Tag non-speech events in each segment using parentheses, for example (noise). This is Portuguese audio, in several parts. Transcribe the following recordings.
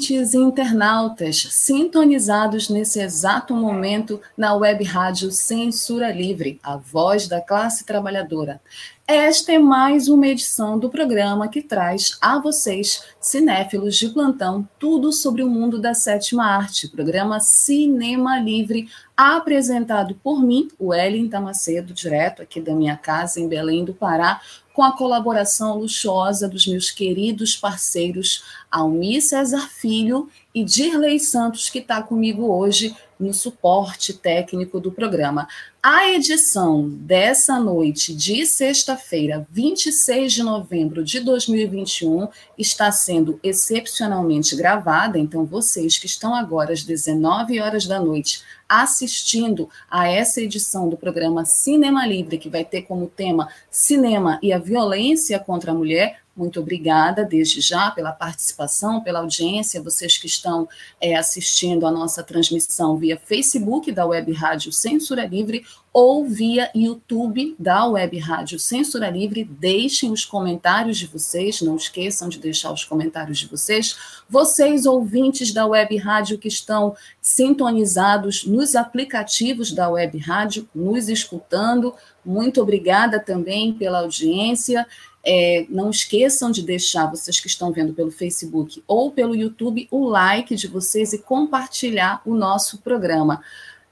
Ouvintes e internautas sintonizados nesse exato momento na web rádio Censura Livre, a voz da classe trabalhadora. Esta é mais uma edição do programa que traz a vocês, cinéfilos de plantão, tudo sobre o mundo da sétima arte, programa Cinema Livre, apresentado por mim, o Ellen Tamacedo, direto aqui da minha casa em Belém do Pará, com a colaboração luxuosa dos meus queridos parceiros Almir César Filho e Dirley Santos, que está comigo hoje no suporte técnico do programa. A edição dessa noite de sexta-feira, 26 de novembro de 2021, está sendo excepcionalmente gravada, então vocês que estão agora às 19 horas da noite assistindo a essa edição do programa Cinema Livre, que vai ter como tema Cinema e a Violência contra a Mulher, muito obrigada desde já pela participação, pela audiência, vocês que estão é, assistindo a nossa transmissão via Facebook da Web Rádio Censura Livre ou via YouTube da Web Rádio Censura Livre. Deixem os comentários de vocês, não esqueçam de deixar os comentários de vocês. Vocês, ouvintes da Web Rádio que estão sintonizados nos aplicativos da Web Rádio, nos escutando, muito obrigada também pela audiência. É, não esqueçam de deixar, vocês que estão vendo pelo Facebook ou pelo YouTube, o like de vocês e compartilhar o nosso programa.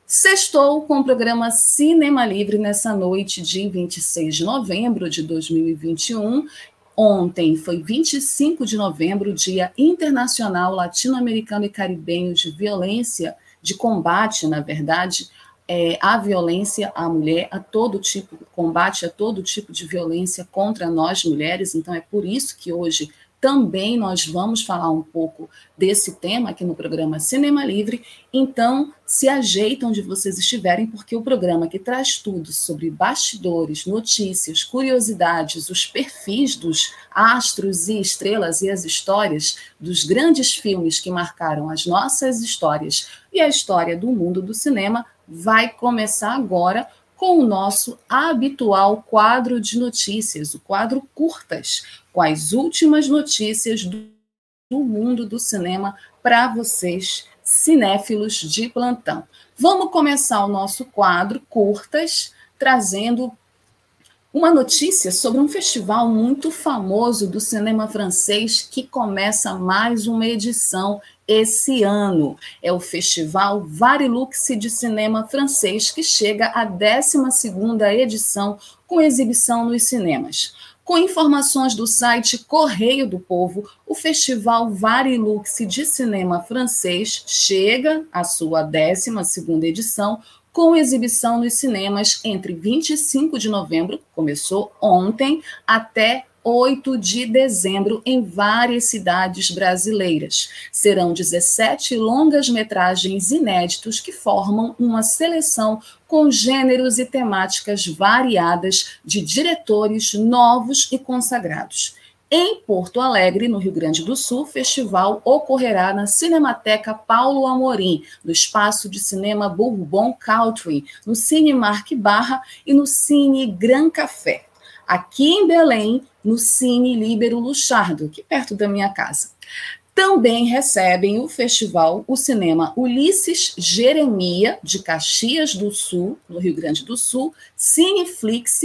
Sextou com o programa Cinema Livre nessa noite de 26 de novembro de 2021. Ontem foi 25 de novembro, Dia Internacional Latino-Americano e Caribenho de Violência, de combate, na verdade, é, a violência à mulher, a todo tipo, combate a todo tipo de violência contra nós mulheres. Então, é por isso que hoje também nós vamos falar um pouco desse tema aqui no programa Cinema Livre. Então, se ajeitam onde vocês estiverem, porque o programa que traz tudo sobre bastidores, notícias, curiosidades, os perfis dos astros e estrelas e as histórias dos grandes filmes que marcaram as nossas histórias e a história do mundo do cinema vai começar agora com o nosso habitual quadro de notícias, o quadro Curtas, com as últimas notícias do, do mundo do cinema para vocês, cinéfilos de plantão. Vamos começar o nosso quadro Curtas, trazendo uma notícia sobre um festival muito famoso do cinema francês que começa mais uma edição esse ano. É o Festival Varilux de Cinema Francês, que chega à 12ª edição com exibição nos cinemas. Com informações do site Correio do Povo, o Festival Varilux de Cinema Francês chega à sua 12ª edição com exibição nos cinemas entre 25 de novembro, começou ontem, até 8 de dezembro em várias cidades brasileiras. Serão 17 longas-metragens inéditos que formam uma seleção com gêneros e temáticas variadas de diretores novos e consagrados. Em Porto Alegre, no Rio Grande do Sul, o festival ocorrerá na Cinemateca Paulo Amorim, no Espaço de Cinema Bourbon Country, no Cine Marque Barra e no Cine Gran Café. Aqui em Belém, no Cine Líbero Luchardo, aqui perto da minha casa. Também recebem o festival o cinema Ulisses Jeremia, de Caxias do Sul, no Rio Grande do Sul, Cineflix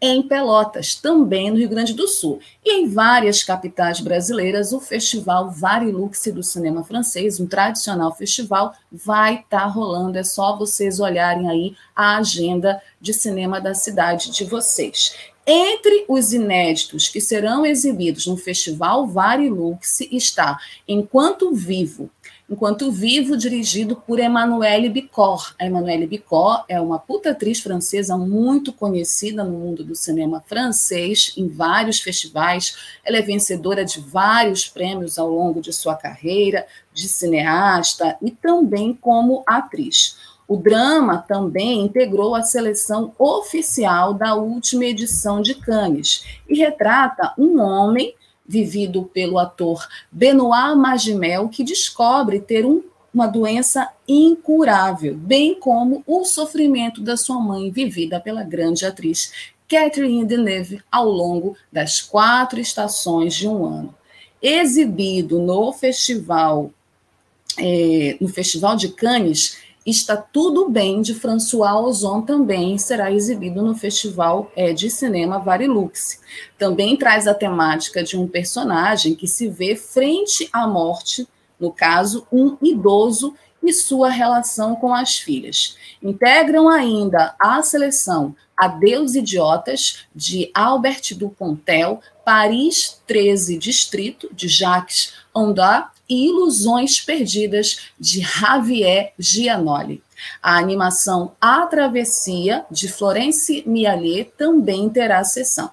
em Pelotas, também no Rio Grande do Sul. E em várias capitais brasileiras, o Festival Varilux do cinema francês, um tradicional festival, vai estar tá rolando. É só vocês olharem aí a agenda de cinema da cidade de vocês. Entre os inéditos que serão exibidos no Festival Varilux está Enquanto Vivo, Enquanto Vivo, dirigido por Emmanuelle Bicor. A Emmanuelle Bicor é uma puta atriz francesa muito conhecida no mundo do cinema francês, em vários festivais. Ela é vencedora de vários prêmios ao longo de sua carreira, de cineasta e também como atriz. O drama também integrou a seleção oficial da última edição de Cannes e retrata um homem vivido pelo ator Benoit Magimel, que descobre ter um, uma doença incurável, bem como o sofrimento da sua mãe, vivida pela grande atriz Catherine Deneuve, ao longo das quatro estações de um ano. Exibido no festival, é, no Festival de Cannes, Está Tudo Bem, de François Ozon, também será exibido no Festival é, de Cinema Varilux. Também traz a temática de um personagem que se vê frente à morte, no caso, um idoso e sua relação com as filhas. Integram ainda a seleção Adeus Idiotas, de Albert Dupontel, Paris 13 Distrito, de Jacques Ondar, e Ilusões Perdidas, de Javier Gianoli. A animação A Travessia, de Florence Miallet, também terá sessão.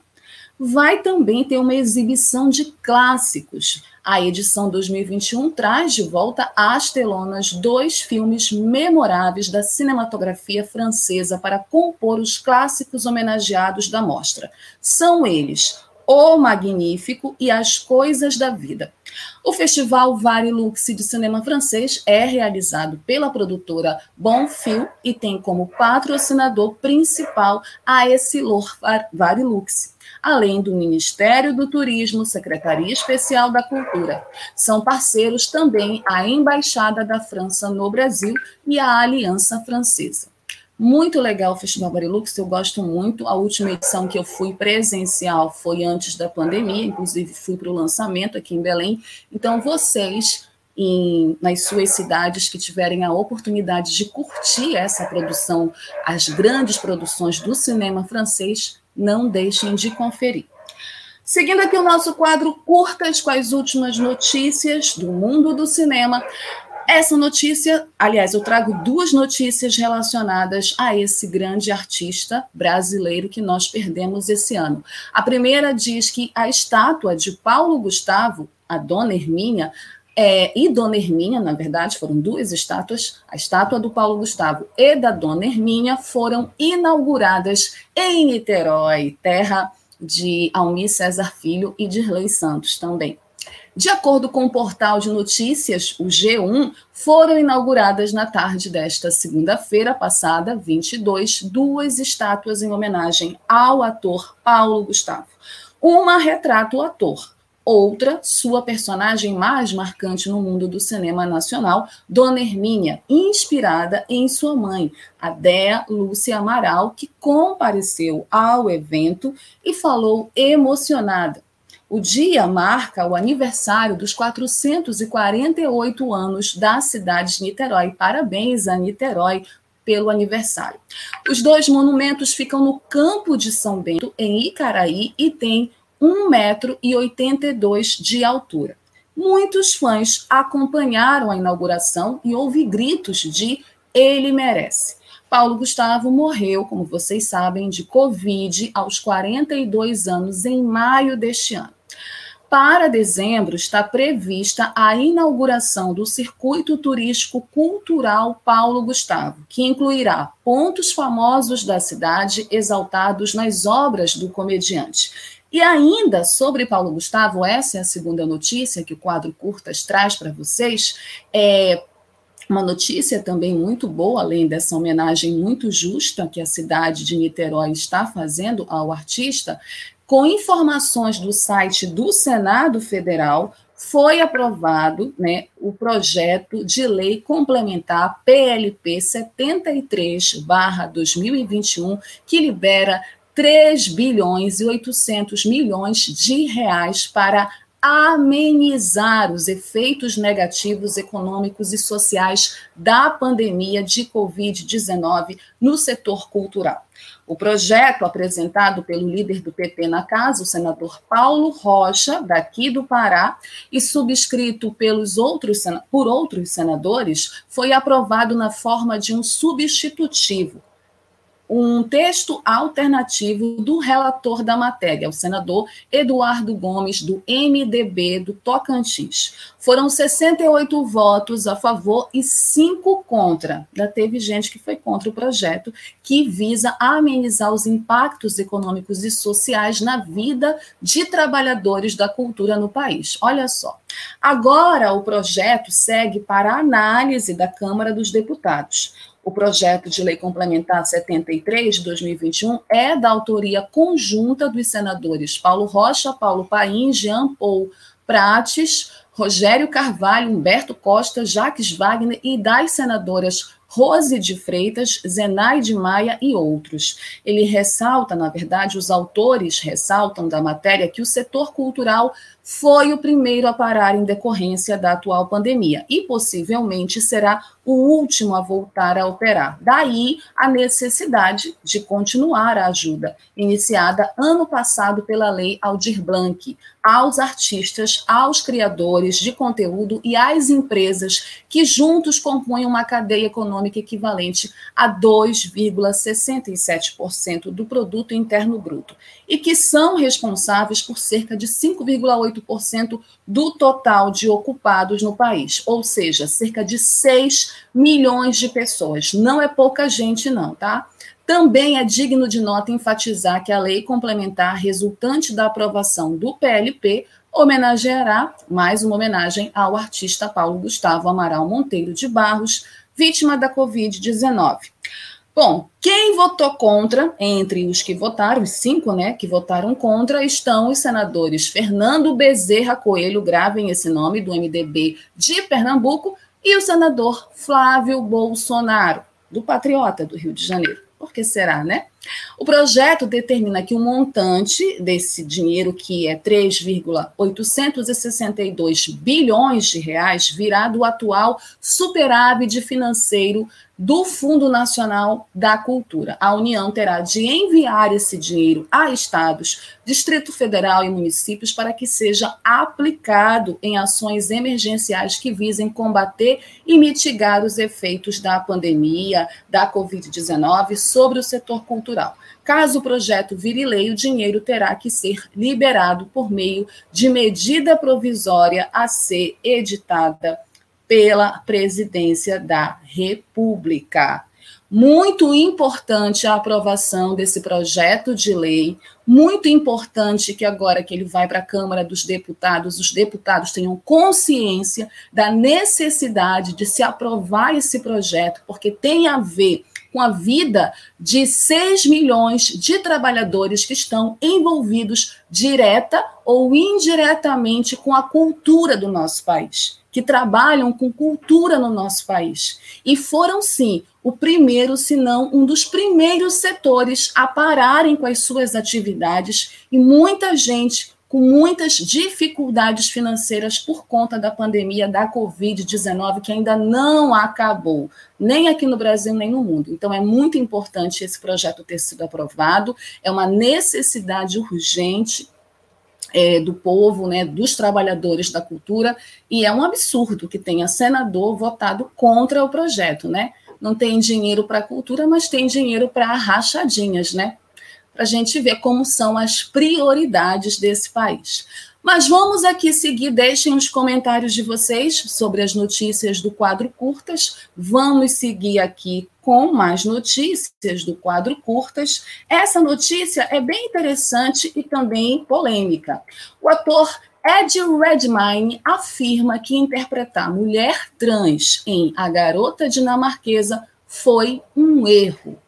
Vai também ter uma exibição de clássicos. A edição 2021 traz de volta às telonas dois filmes memoráveis da cinematografia francesa para compor os clássicos homenageados da mostra. São eles O Magnífico e As Coisas da Vida. O Festival Varilux de Cinema Francês é realizado pela produtora Bonfil e tem como patrocinador principal a Essilor Varilux, além do Ministério do Turismo, Secretaria Especial da Cultura. São parceiros também a Embaixada da França no Brasil e a Aliança Francesa. Muito legal o Festival Barilux, eu gosto muito. A última edição que eu fui presencial foi antes da pandemia, inclusive fui para o lançamento aqui em Belém. Então, vocês, em, nas suas cidades que tiverem a oportunidade de curtir essa produção, as grandes produções do cinema francês, não deixem de conferir. Seguindo aqui o nosso quadro Curtas com as últimas notícias do mundo do cinema, essa notícia, aliás, eu trago duas notícias relacionadas a esse grande artista brasileiro que nós perdemos esse ano. A primeira diz que a estátua de Paulo Gustavo, a Dona Hermínia, é, e Dona Hermínia, na verdade, foram duas estátuas, a estátua do Paulo Gustavo e da Dona Hermínia foram inauguradas em Niterói, terra de Almir César Filho e de Dirley Santos também. De acordo com o portal de notícias, o G1, foram inauguradas na tarde desta segunda-feira passada, 22, duas estátuas em homenagem ao ator Paulo Gustavo. Uma retrata o ator, outra, sua personagem mais marcante no mundo do cinema nacional, Dona Hermínia, inspirada em sua mãe, a Dea Lúcia Amaral, que compareceu ao evento e falou emocionada o dia marca o aniversário dos 448 anos da cidade de Niterói. Parabéns a Niterói pelo aniversário. Os dois monumentos ficam no Campo de São Bento, em Icaraí, e têm 1,82 metro e de altura. Muitos fãs acompanharam a inauguração e houve gritos de ele merece. Paulo Gustavo morreu, como vocês sabem, de Covid aos 42 anos em maio deste ano. Para dezembro está prevista a inauguração do Circuito Turístico Cultural Paulo Gustavo, que incluirá pontos famosos da cidade exaltados nas obras do comediante. E ainda sobre Paulo Gustavo, essa é a segunda notícia que o quadro Curtas traz para vocês. É, uma notícia também muito boa, além dessa homenagem muito justa que a cidade de Niterói está fazendo ao artista, com informações do site do Senado Federal, foi aprovado né, o projeto de lei complementar PLP 73-2021, que libera 3 bilhões e 800 milhões de reais para amenizar os efeitos negativos econômicos e sociais da pandemia de Covid-19 no setor cultural. O projeto, apresentado pelo líder do PT na casa, o senador Paulo Rocha, daqui do Pará, e subscrito pelos outros, por outros senadores, foi aprovado na forma de um substitutivo, um texto alternativo do relator da matéria, o senador Eduardo Gomes, do MDB do Tocantins. Foram 68 votos a favor e 5 contra. Já teve gente que foi contra o projeto, que visa amenizar os impactos econômicos e sociais na vida de trabalhadores da cultura no país. Olha só. Agora, o projeto segue para análise da Câmara dos Deputados. O projeto de lei complementar 73 de 2021 é da autoria conjunta dos senadores Paulo Rocha, Paulo Paim, Jean Paul Prates, Rogério Carvalho, Humberto Costa, Jaques Wagner e das senadoras Rose de Freitas, Zenaide Maia e outros. Ele ressalta, na verdade, os autores ressaltam da matéria que o setor cultural foi o primeiro a parar em decorrência da atual pandemia e possivelmente será o último a voltar a operar. Daí a necessidade de continuar a ajuda, iniciada ano passado pela Lei Aldir Blanc, aos artistas, aos criadores de conteúdo e às empresas que juntos compõem uma cadeia econômica equivalente a 2,67% do produto interno bruto e que são responsáveis por cerca de 5,8% do total de ocupados no país, ou seja, cerca de 6 milhões de pessoas. Não é pouca gente, não, tá? Também é digno de nota enfatizar que a lei complementar resultante da aprovação do PLP homenageará mais uma homenagem ao artista Paulo Gustavo Amaral Monteiro de Barros, vítima da Covid-19. Bom, quem votou contra, entre os que votaram, os cinco, né, que votaram contra, estão os senadores Fernando Bezerra Coelho, gravem esse nome, do MDB de Pernambuco, e o senador Flávio Bolsonaro, do Patriota do Rio de Janeiro. Por que será, né? O projeto determina que o montante desse dinheiro, que é 3,862 bilhões de reais, virá do atual superávit financeiro do Fundo Nacional da Cultura. A União terá de enviar esse dinheiro a estados, Distrito Federal e municípios para que seja aplicado em ações emergenciais que visem combater e mitigar os efeitos da pandemia da Covid-19 sobre o setor cultural. Caso o projeto vire lei, o dinheiro terá que ser liberado por meio de medida provisória a ser editada pela presidência da República. Muito importante a aprovação desse projeto de lei, muito importante que agora que ele vai para a Câmara dos Deputados, os deputados tenham consciência da necessidade de se aprovar esse projeto, porque tem a ver com a vida de 6 milhões de trabalhadores que estão envolvidos direta ou indiretamente com a cultura do nosso país que trabalham com cultura no nosso país. E foram, sim, o primeiro, se não um dos primeiros setores a pararem com as suas atividades e muita gente com muitas dificuldades financeiras por conta da pandemia da Covid-19, que ainda não acabou, nem aqui no Brasil, nem no mundo. Então, é muito importante esse projeto ter sido aprovado, é uma necessidade urgente é, do povo, né, dos trabalhadores da cultura, e é um absurdo que tenha senador votado contra o projeto, né? Não tem dinheiro para a cultura, mas tem dinheiro para rachadinhas, né? Para a gente ver como são as prioridades desse país. Mas vamos aqui seguir, deixem os comentários de vocês sobre as notícias do quadro curtas. Vamos seguir aqui com mais notícias do quadro curtas. Essa notícia é bem interessante e também polêmica. O ator Ed Redmayne afirma que interpretar mulher trans em A Garota Dinamarquesa foi um erro.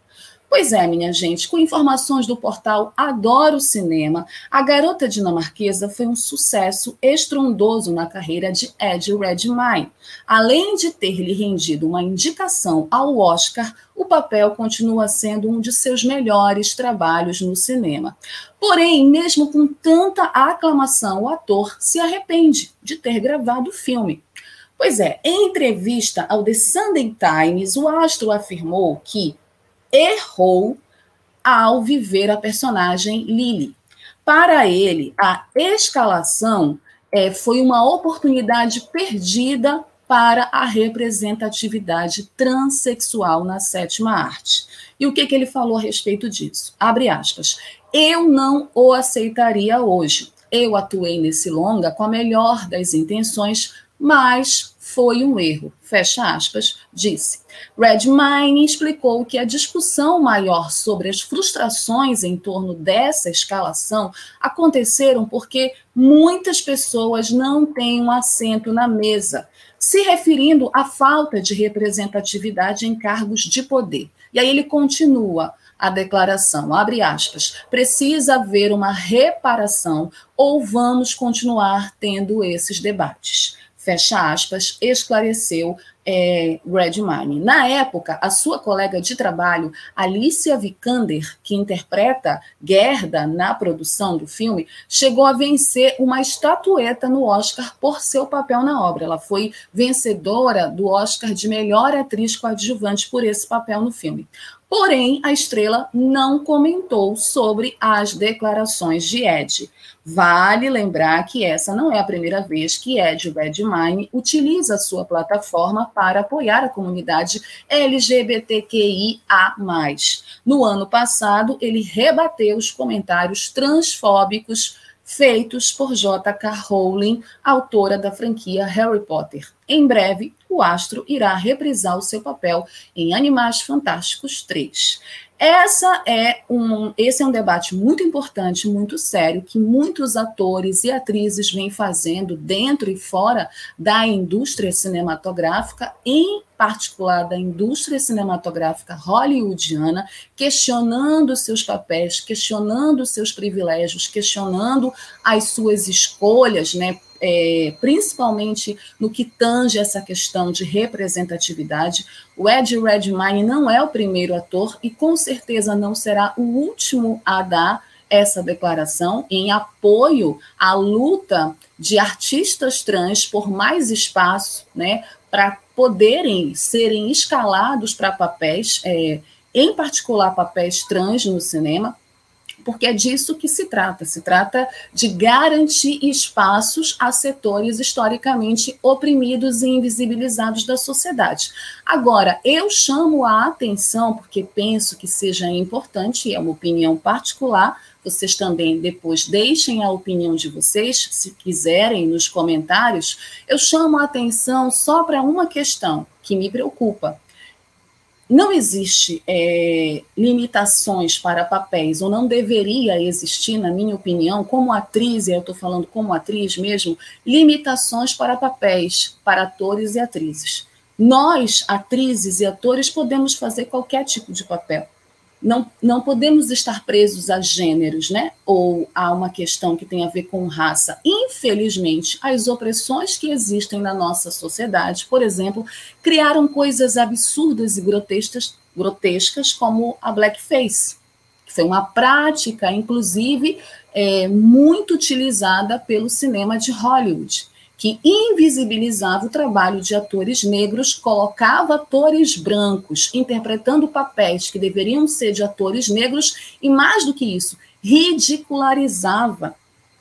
Pois é, minha gente, com informações do portal Adoro Cinema, a garota dinamarquesa foi um sucesso estrondoso na carreira de Ed Redmayne. Além de ter lhe rendido uma indicação ao Oscar, o papel continua sendo um de seus melhores trabalhos no cinema. Porém, mesmo com tanta aclamação, o ator se arrepende de ter gravado o filme. Pois é, em entrevista ao The Sunday Times, o astro afirmou que errou ao viver a personagem Lily. Para ele, a escalação é, foi uma oportunidade perdida para a representatividade transexual na sétima arte. E o que, que ele falou a respeito disso? Abre aspas. Eu não o aceitaria hoje. Eu atuei nesse longa com a melhor das intenções, mas foi um erro, fecha aspas, disse. Redmine explicou que a discussão maior sobre as frustrações em torno dessa escalação aconteceram porque muitas pessoas não têm um assento na mesa, se referindo à falta de representatividade em cargos de poder. E aí ele continua a declaração, abre aspas, precisa haver uma reparação ou vamos continuar tendo esses debates fecha aspas, esclareceu é, Redmine. Na época, a sua colega de trabalho, Alicia Vikander, que interpreta Gerda na produção do filme, chegou a vencer uma estatueta no Oscar por seu papel na obra. Ela foi vencedora do Oscar de melhor atriz coadjuvante por esse papel no filme. Porém, a estrela não comentou sobre as declarações de Ed. Vale lembrar que essa não é a primeira vez que Ed Redmayne utiliza a sua plataforma para apoiar a comunidade LGBTQIA+. No ano passado, ele rebateu os comentários transfóbicos feitos por J.K. Rowling, autora da franquia Harry Potter. Em breve, o astro irá reprisar o seu papel em Animais Fantásticos 3. Essa é um, esse é um debate muito importante, muito sério, que muitos atores e atrizes vêm fazendo dentro e fora da indústria cinematográfica, em particular da indústria cinematográfica hollywoodiana, questionando seus papéis, questionando seus privilégios, questionando as suas escolhas, né, é, principalmente no que tange essa questão de representatividade. O Ed Redmayne não é o primeiro ator e com certeza não será o último a dar essa declaração em apoio à luta de artistas trans por mais espaço, né, para poderem serem escalados para papéis, é, em particular papéis trans no cinema, porque é disso que se trata. Se trata de garantir espaços a setores historicamente oprimidos e invisibilizados da sociedade. Agora, eu chamo a atenção, porque penso que seja importante, é uma opinião particular, vocês também depois deixem a opinião de vocês, se quiserem, nos comentários. Eu chamo a atenção só para uma questão que me preocupa não existe é, limitações para papéis, ou não deveria existir, na minha opinião, como atriz, e eu estou falando como atriz mesmo, limitações para papéis, para atores e atrizes. Nós, atrizes e atores, podemos fazer qualquer tipo de papel não, não podemos estar presos a gêneros, né? Ou a uma questão que tem a ver com raça. Infelizmente, as opressões que existem na nossa sociedade, por exemplo, criaram coisas absurdas e grotescas, grotescas como a blackface, que foi uma prática, inclusive, é, muito utilizada pelo cinema de Hollywood que invisibilizava o trabalho de atores negros, colocava atores brancos interpretando papéis que deveriam ser de atores negros e, mais do que isso, ridicularizava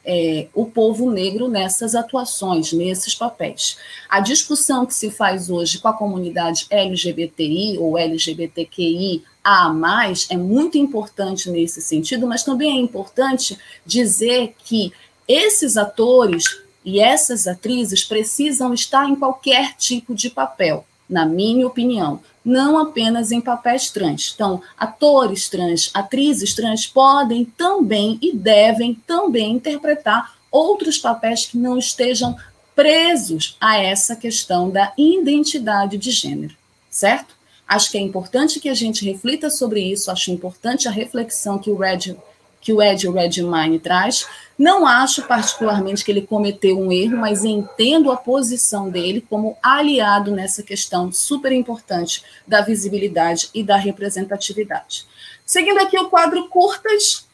é, o povo negro nessas atuações, nesses papéis. A discussão que se faz hoje com a comunidade LGBTI ou LGBTQI a mais é muito importante nesse sentido, mas também é importante dizer que esses atores e essas atrizes precisam estar em qualquer tipo de papel, na minha opinião, não apenas em papéis trans. Então, atores trans, atrizes trans podem também e devem também interpretar outros papéis que não estejam presos a essa questão da identidade de gênero, certo? Acho que é importante que a gente reflita sobre isso, acho importante a reflexão que o Red que o Ed Redmine traz. Não acho particularmente que ele cometeu um erro, mas entendo a posição dele como aliado nessa questão super importante da visibilidade e da representatividade. Seguindo aqui o quadro curtas,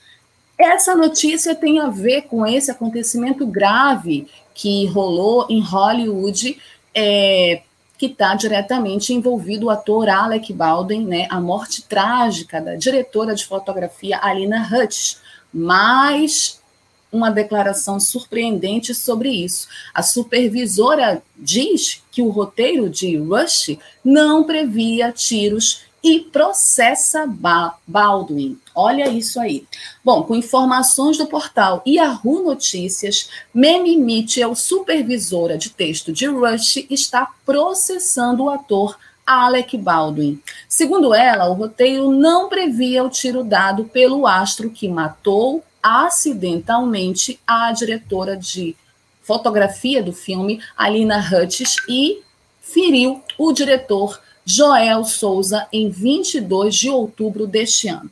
essa notícia tem a ver com esse acontecimento grave que rolou em Hollywood, é, que está diretamente envolvido o ator Alec Baldwin, né, a morte trágica da diretora de fotografia Alina Hutch. Mais uma declaração surpreendente sobre isso. A supervisora diz que o roteiro de Rush não previa tiros e processa Baldwin. Olha isso aí. Bom, com informações do portal Yahoo Notícias, Memi Mitchell, supervisora de texto de Rush, está processando o ator Alec Baldwin. Segundo ela, o roteiro não previa o tiro dado pelo astro que matou acidentalmente a diretora de fotografia do filme, Alina Hutchins, e feriu o diretor Joel Souza em 22 de outubro deste ano.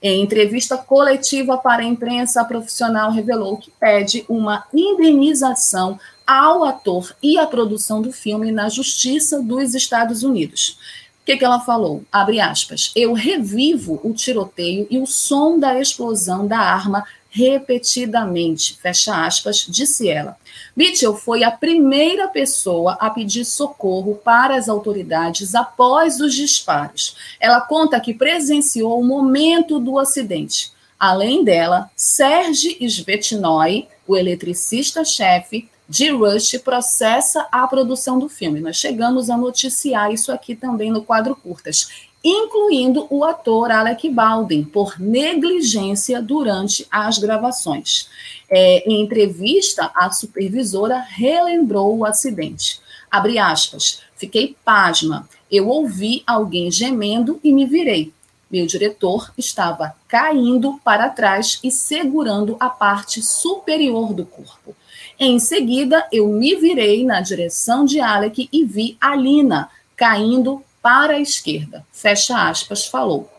Em entrevista coletiva para a imprensa, a profissional revelou que pede uma indenização ao ator e à produção do filme na Justiça dos Estados Unidos. O que, que ela falou? Abre aspas. Eu revivo o tiroteio e o som da explosão da arma repetidamente, fecha aspas, disse ela. Mitchell foi a primeira pessoa a pedir socorro para as autoridades após os disparos. Ela conta que presenciou o momento do acidente. Além dela, Serge Svetnoy, o eletricista-chefe de Rush, processa a produção do filme. Nós chegamos a noticiar isso aqui também no quadro Curtas incluindo o ator Alec Baldwin, por negligência durante as gravações. É, em entrevista, a supervisora relembrou o acidente. Abre aspas, fiquei pasma. Eu ouvi alguém gemendo e me virei. Meu diretor estava caindo para trás e segurando a parte superior do corpo. Em seguida, eu me virei na direção de Alec e vi Alina caindo para a esquerda. Fecha aspas, falou.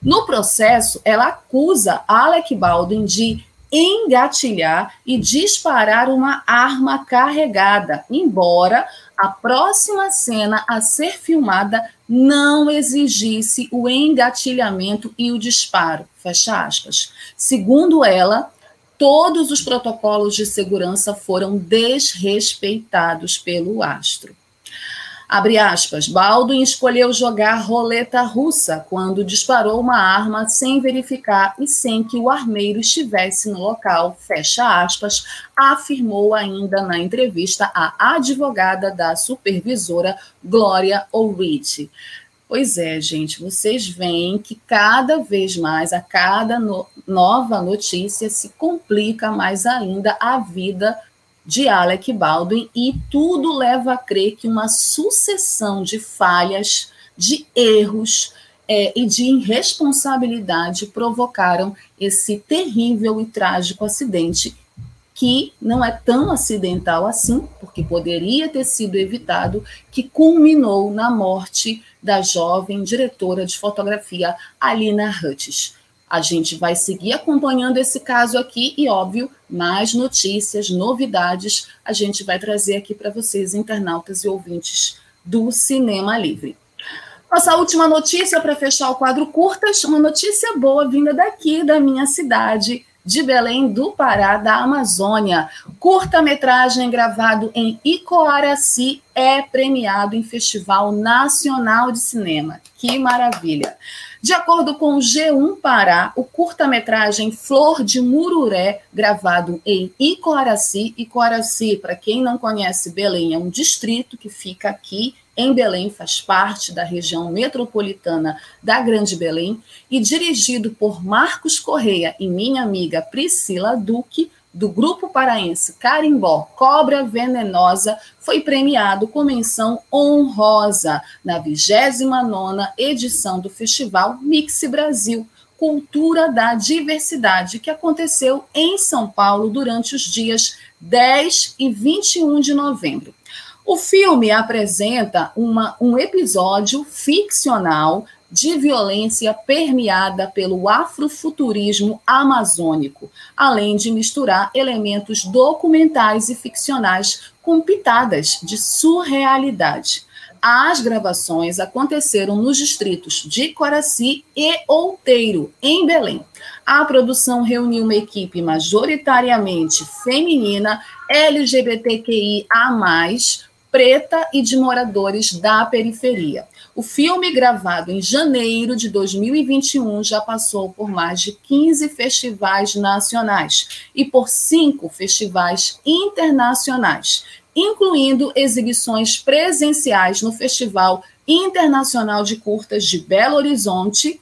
No processo, ela acusa Alec Baldwin de engatilhar e disparar uma arma carregada, embora a próxima cena a ser filmada não exigisse o engatilhamento e o disparo. Fecha aspas. Segundo ela, todos os protocolos de segurança foram desrespeitados pelo astro. Abre aspas, Baldwin escolheu jogar roleta russa quando disparou uma arma sem verificar e sem que o armeiro estivesse no local, fecha aspas, afirmou ainda na entrevista a advogada da supervisora Glória O'Reilly. Pois é, gente, vocês veem que cada vez mais, a cada no nova notícia, se complica mais ainda a vida de Alec Baldwin, e tudo leva a crer que uma sucessão de falhas, de erros é, e de irresponsabilidade provocaram esse terrível e trágico acidente, que não é tão acidental assim, porque poderia ter sido evitado, que culminou na morte da jovem diretora de fotografia Alina Hutchins. A gente vai seguir acompanhando esse caso aqui e, óbvio, mais notícias, novidades, a gente vai trazer aqui para vocês, internautas e ouvintes do Cinema Livre. Nossa última notícia para fechar o quadro curtas, uma notícia boa vinda daqui da minha cidade, de Belém do Pará, da Amazônia. Curta-metragem gravado em Icoaraci é premiado em Festival Nacional de Cinema. Que maravilha! De acordo com o G1 Pará, o curta-metragem Flor de Mururé, gravado em Icoaraci, Icoaraci, para quem não conhece Belém, é um distrito que fica aqui em Belém, faz parte da região metropolitana da Grande Belém, e dirigido por Marcos Correia e minha amiga Priscila Duque, do grupo paraense Carimbó Cobra Venenosa foi premiado com menção honrosa na 29ª edição do Festival Mix Brasil, Cultura da Diversidade, que aconteceu em São Paulo durante os dias 10 e 21 de novembro. O filme apresenta uma, um episódio ficcional de violência permeada pelo afrofuturismo amazônico, além de misturar elementos documentais e ficcionais com pitadas de surrealidade. As gravações aconteceram nos distritos de Coraci e Outeiro, em Belém. A produção reuniu uma equipe majoritariamente feminina, LGBTQIA, preta e de moradores da periferia. O filme, gravado em janeiro de 2021, já passou por mais de 15 festivais nacionais e por cinco festivais internacionais, incluindo exibições presenciais no Festival Internacional de Curtas de Belo Horizonte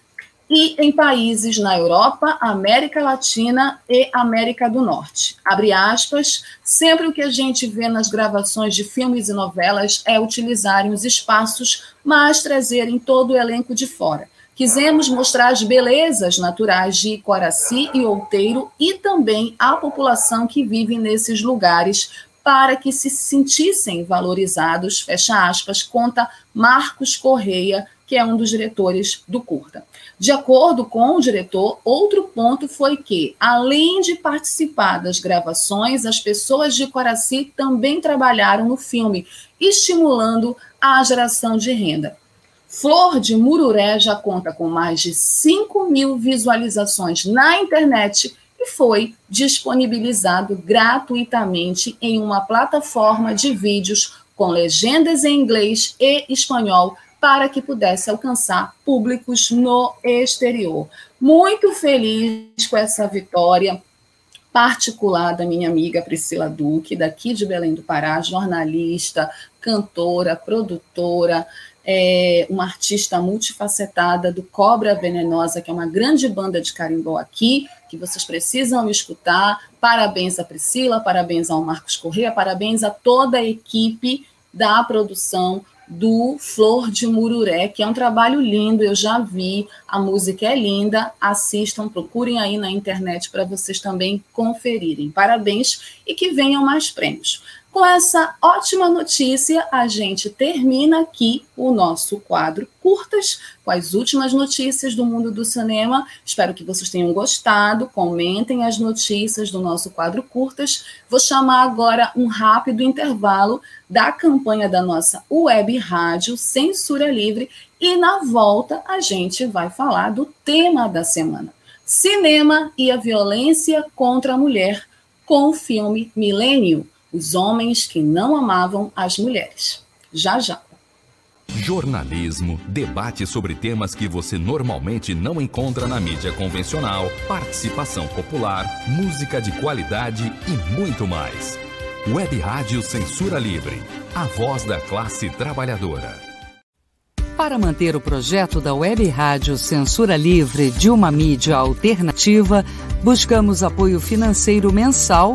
e em países na Europa, América Latina e América do Norte. Abre aspas, sempre o que a gente vê nas gravações de filmes e novelas é utilizarem os espaços, mas trazerem todo o elenco de fora. Quisemos mostrar as belezas naturais de Coraci e Outeiro e também a população que vive nesses lugares para que se sentissem valorizados, fecha aspas, conta Marcos Correia, que é um dos diretores do curta. De acordo com o diretor, outro ponto foi que, além de participar das gravações, as pessoas de Coraci também trabalharam no filme, estimulando a geração de renda. Flor de Mururé já conta com mais de 5 mil visualizações na internet e foi disponibilizado gratuitamente em uma plataforma de vídeos com legendas em inglês e espanhol para que pudesse alcançar públicos no exterior. Muito feliz com essa vitória particular da minha amiga Priscila Duque, daqui de Belém do Pará, jornalista, cantora, produtora, é, uma artista multifacetada do Cobra Venenosa, que é uma grande banda de carimbó aqui, que vocês precisam escutar. Parabéns a Priscila, parabéns ao Marcos Corrêa, parabéns a toda a equipe da produção do Flor de Mururé, que é um trabalho lindo, eu já vi, a música é linda, assistam, procurem aí na internet para vocês também conferirem. Parabéns e que venham mais prêmios. Com essa ótima notícia, a gente termina aqui o nosso quadro Curtas, com as últimas notícias do mundo do cinema. Espero que vocês tenham gostado. Comentem as notícias do nosso quadro Curtas. Vou chamar agora um rápido intervalo da campanha da nossa web rádio Censura Livre e na volta a gente vai falar do tema da semana: cinema e a violência contra a mulher, com o filme Milênio os homens que não amavam as mulheres. Já já. Jornalismo, debate sobre temas que você normalmente não encontra na mídia convencional, participação popular, música de qualidade e muito mais. Web Rádio Censura Livre, a voz da classe trabalhadora. Para manter o projeto da Web Rádio Censura Livre de uma mídia alternativa, buscamos apoio financeiro mensal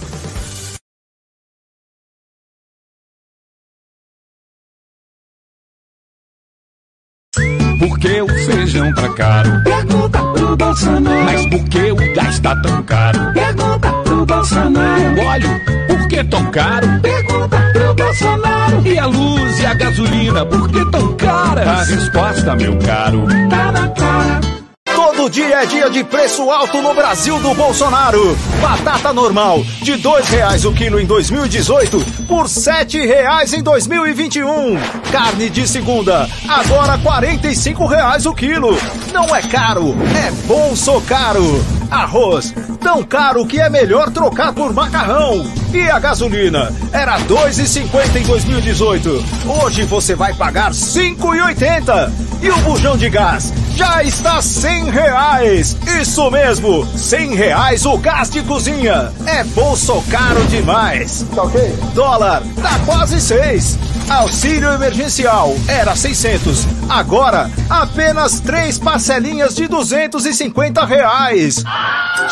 Que o feijão tá caro? Pergunta pro Bolsonaro. Mas por que o gás tá tão caro? Pergunta pro Bolsonaro. O óleo, por que tão caro? Pergunta pro Bolsonaro. E a luz e a gasolina, por que tão caras? A resposta, meu caro, tá na cara. Todo dia é dia de preço alto no Brasil do Bolsonaro. Batata normal, de dois reais o quilo em 2018, por sete reais em 2021. Carne de segunda, agora quarenta e cinco reais o quilo. Não é caro, é bolso caro. Arroz, tão caro que é melhor trocar por macarrão. E a gasolina, era e cinquenta em 2018. Hoje você vai pagar e oitenta. E o bujão de gás já está cem reais. Isso mesmo, cem reais o gás de cozinha. É bolso caro demais. Tá ok? Dólar, tá quase seis. Auxílio emergencial era 600, agora apenas três parcelinhas de 250 reais.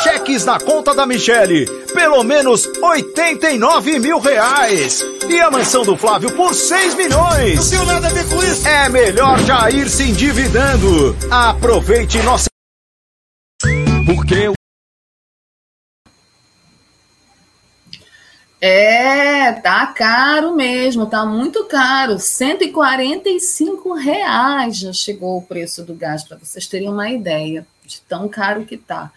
Cheques na conta da Michele, pelo menos 89 mil reais. E a mansão do Flávio por 6 milhões. Não tem nada a ver com isso. É melhor já ir se endividando. Aproveite nossa. Por que o É, tá caro mesmo, tá muito caro. 145 reais já chegou o preço do gás, para vocês terem uma ideia de tão caro que tá.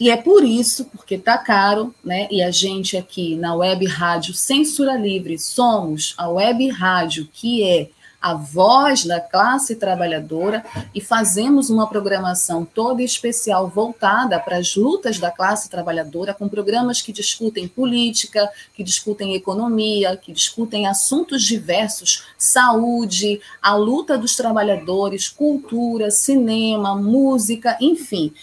E é por isso, porque tá caro, né? E a gente aqui na Web Rádio Censura Livre somos a Web Rádio que é a voz da classe trabalhadora e fazemos uma programação toda especial voltada para as lutas da classe trabalhadora, com programas que discutem política, que discutem economia, que discutem assuntos diversos, saúde, a luta dos trabalhadores, cultura, cinema, música, enfim.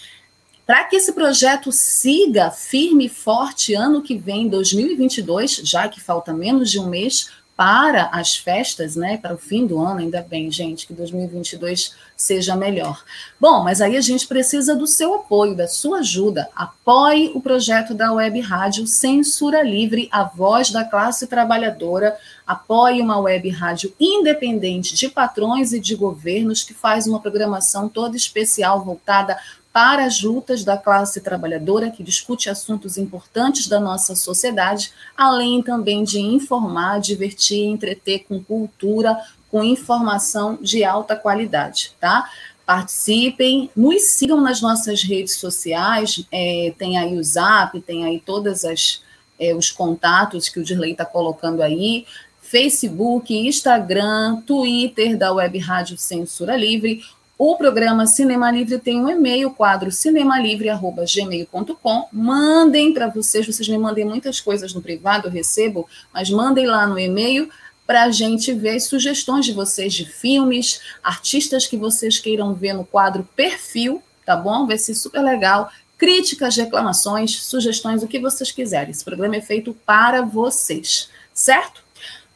Para que esse projeto siga firme e forte ano que vem, 2022, já que falta menos de um mês, para as festas, né, para o fim do ano, ainda bem, gente, que 2022 seja melhor. Bom, mas aí a gente precisa do seu apoio, da sua ajuda. Apoie o projeto da Web Rádio Censura Livre, a voz da classe trabalhadora. Apoie uma web rádio independente de patrões e de governos que faz uma programação toda especial voltada para as lutas da classe trabalhadora, que discute assuntos importantes da nossa sociedade, além também de informar, divertir, entreter com cultura, com informação de alta qualidade, tá? Participem, nos sigam nas nossas redes sociais, é, tem aí o Zap, tem aí todas as é, os contatos que o Dirley está colocando aí. Facebook, Instagram, Twitter da Web Rádio Censura Livre, o programa Cinema Livre tem um e-mail, quadro cinemalivre.gmail.com. Mandem para vocês, vocês me mandem muitas coisas no privado, eu recebo, mas mandem lá no e-mail para a gente ver sugestões de vocês de filmes, artistas que vocês queiram ver no quadro Perfil, tá bom? Vai ser super legal. Críticas, reclamações, sugestões, o que vocês quiserem. Esse programa é feito para vocês, certo?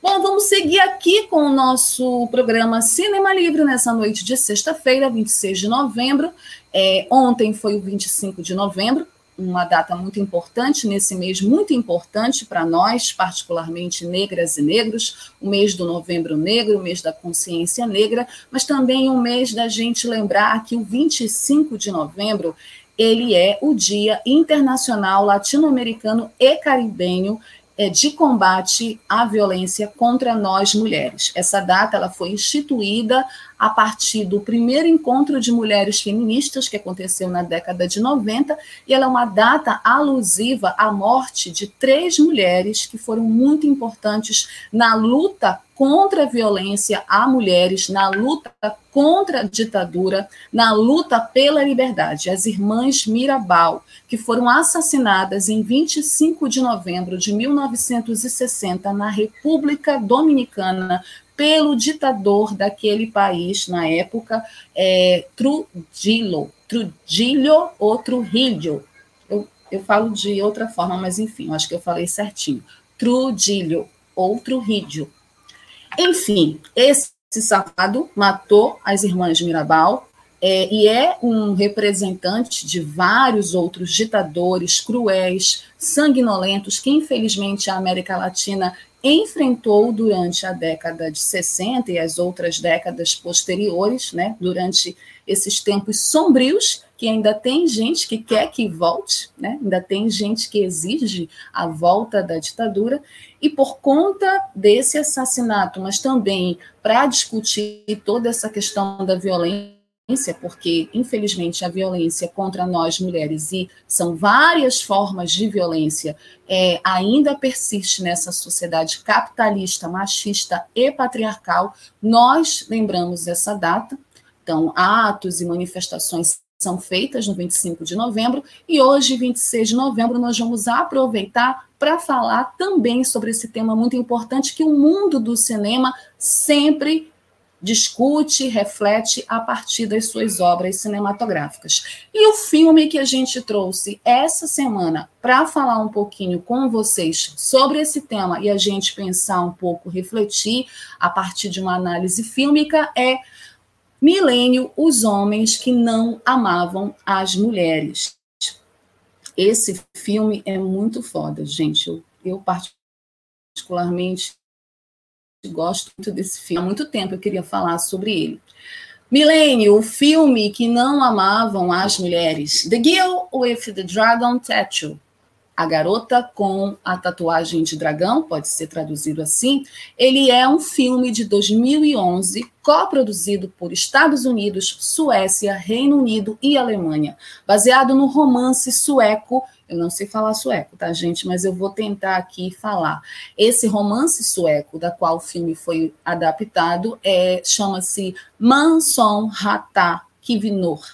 Bom, vamos seguir aqui com o nosso programa Cinema Livre nessa noite de sexta-feira, 26 de novembro. É, ontem foi o 25 de novembro, uma data muito importante, nesse mês muito importante para nós, particularmente negras e negros, o mês do Novembro Negro, o mês da consciência negra, mas também um mês da gente lembrar que o 25 de novembro ele é o Dia Internacional Latino-Americano e Caribenho de combate à violência contra nós mulheres. Essa data ela foi instituída a partir do primeiro encontro de mulheres feministas que aconteceu na década de 90, e ela é uma data alusiva à morte de três mulheres que foram muito importantes na luta contra a violência a mulheres, na luta contra a ditadura, na luta pela liberdade. As irmãs Mirabal, que foram assassinadas em 25 de novembro de 1960 na República Dominicana pelo ditador daquele país na época, é, Trujillo, Trujillo ou Trujillo. Eu eu falo de outra forma, mas enfim, acho que eu falei certinho. Trudilho, outro rídio. Enfim, esse safado matou as irmãs Mirabal, é, e é um representante de vários outros ditadores cruéis, sanguinolentos, que infelizmente a América Latina enfrentou durante a década de 60 e as outras décadas posteriores, né, durante esses tempos sombrios, que ainda tem gente que quer que volte, né, ainda tem gente que exige a volta da ditadura, e por conta desse assassinato, mas também para discutir toda essa questão da violência porque infelizmente a violência contra nós mulheres e são várias formas de violência é, ainda persiste nessa sociedade capitalista, machista e patriarcal. Nós lembramos essa data, então atos e manifestações são feitas no 25 de novembro e hoje, 26 de novembro, nós vamos aproveitar para falar também sobre esse tema muito importante que o mundo do cinema sempre discute, reflete a partir das suas obras cinematográficas. E o filme que a gente trouxe essa semana para falar um pouquinho com vocês sobre esse tema e a gente pensar um pouco, refletir a partir de uma análise fílmica é Milênio, os homens que não amavam as mulheres. Esse filme é muito foda, gente. Eu, eu particularmente gosto muito desse filme. Há muito tempo eu queria falar sobre ele. Milênio, o filme que não amavam as mulheres. The Girl with the Dragon Tattoo. A Garota com a Tatuagem de Dragão, pode ser traduzido assim. Ele é um filme de 2011, coproduzido por Estados Unidos, Suécia, Reino Unido e Alemanha, baseado no romance sueco eu não sei falar sueco, tá, gente? Mas eu vou tentar aqui falar. Esse romance sueco, da qual o filme foi adaptado, é, chama-se Manson Hata Kivinor.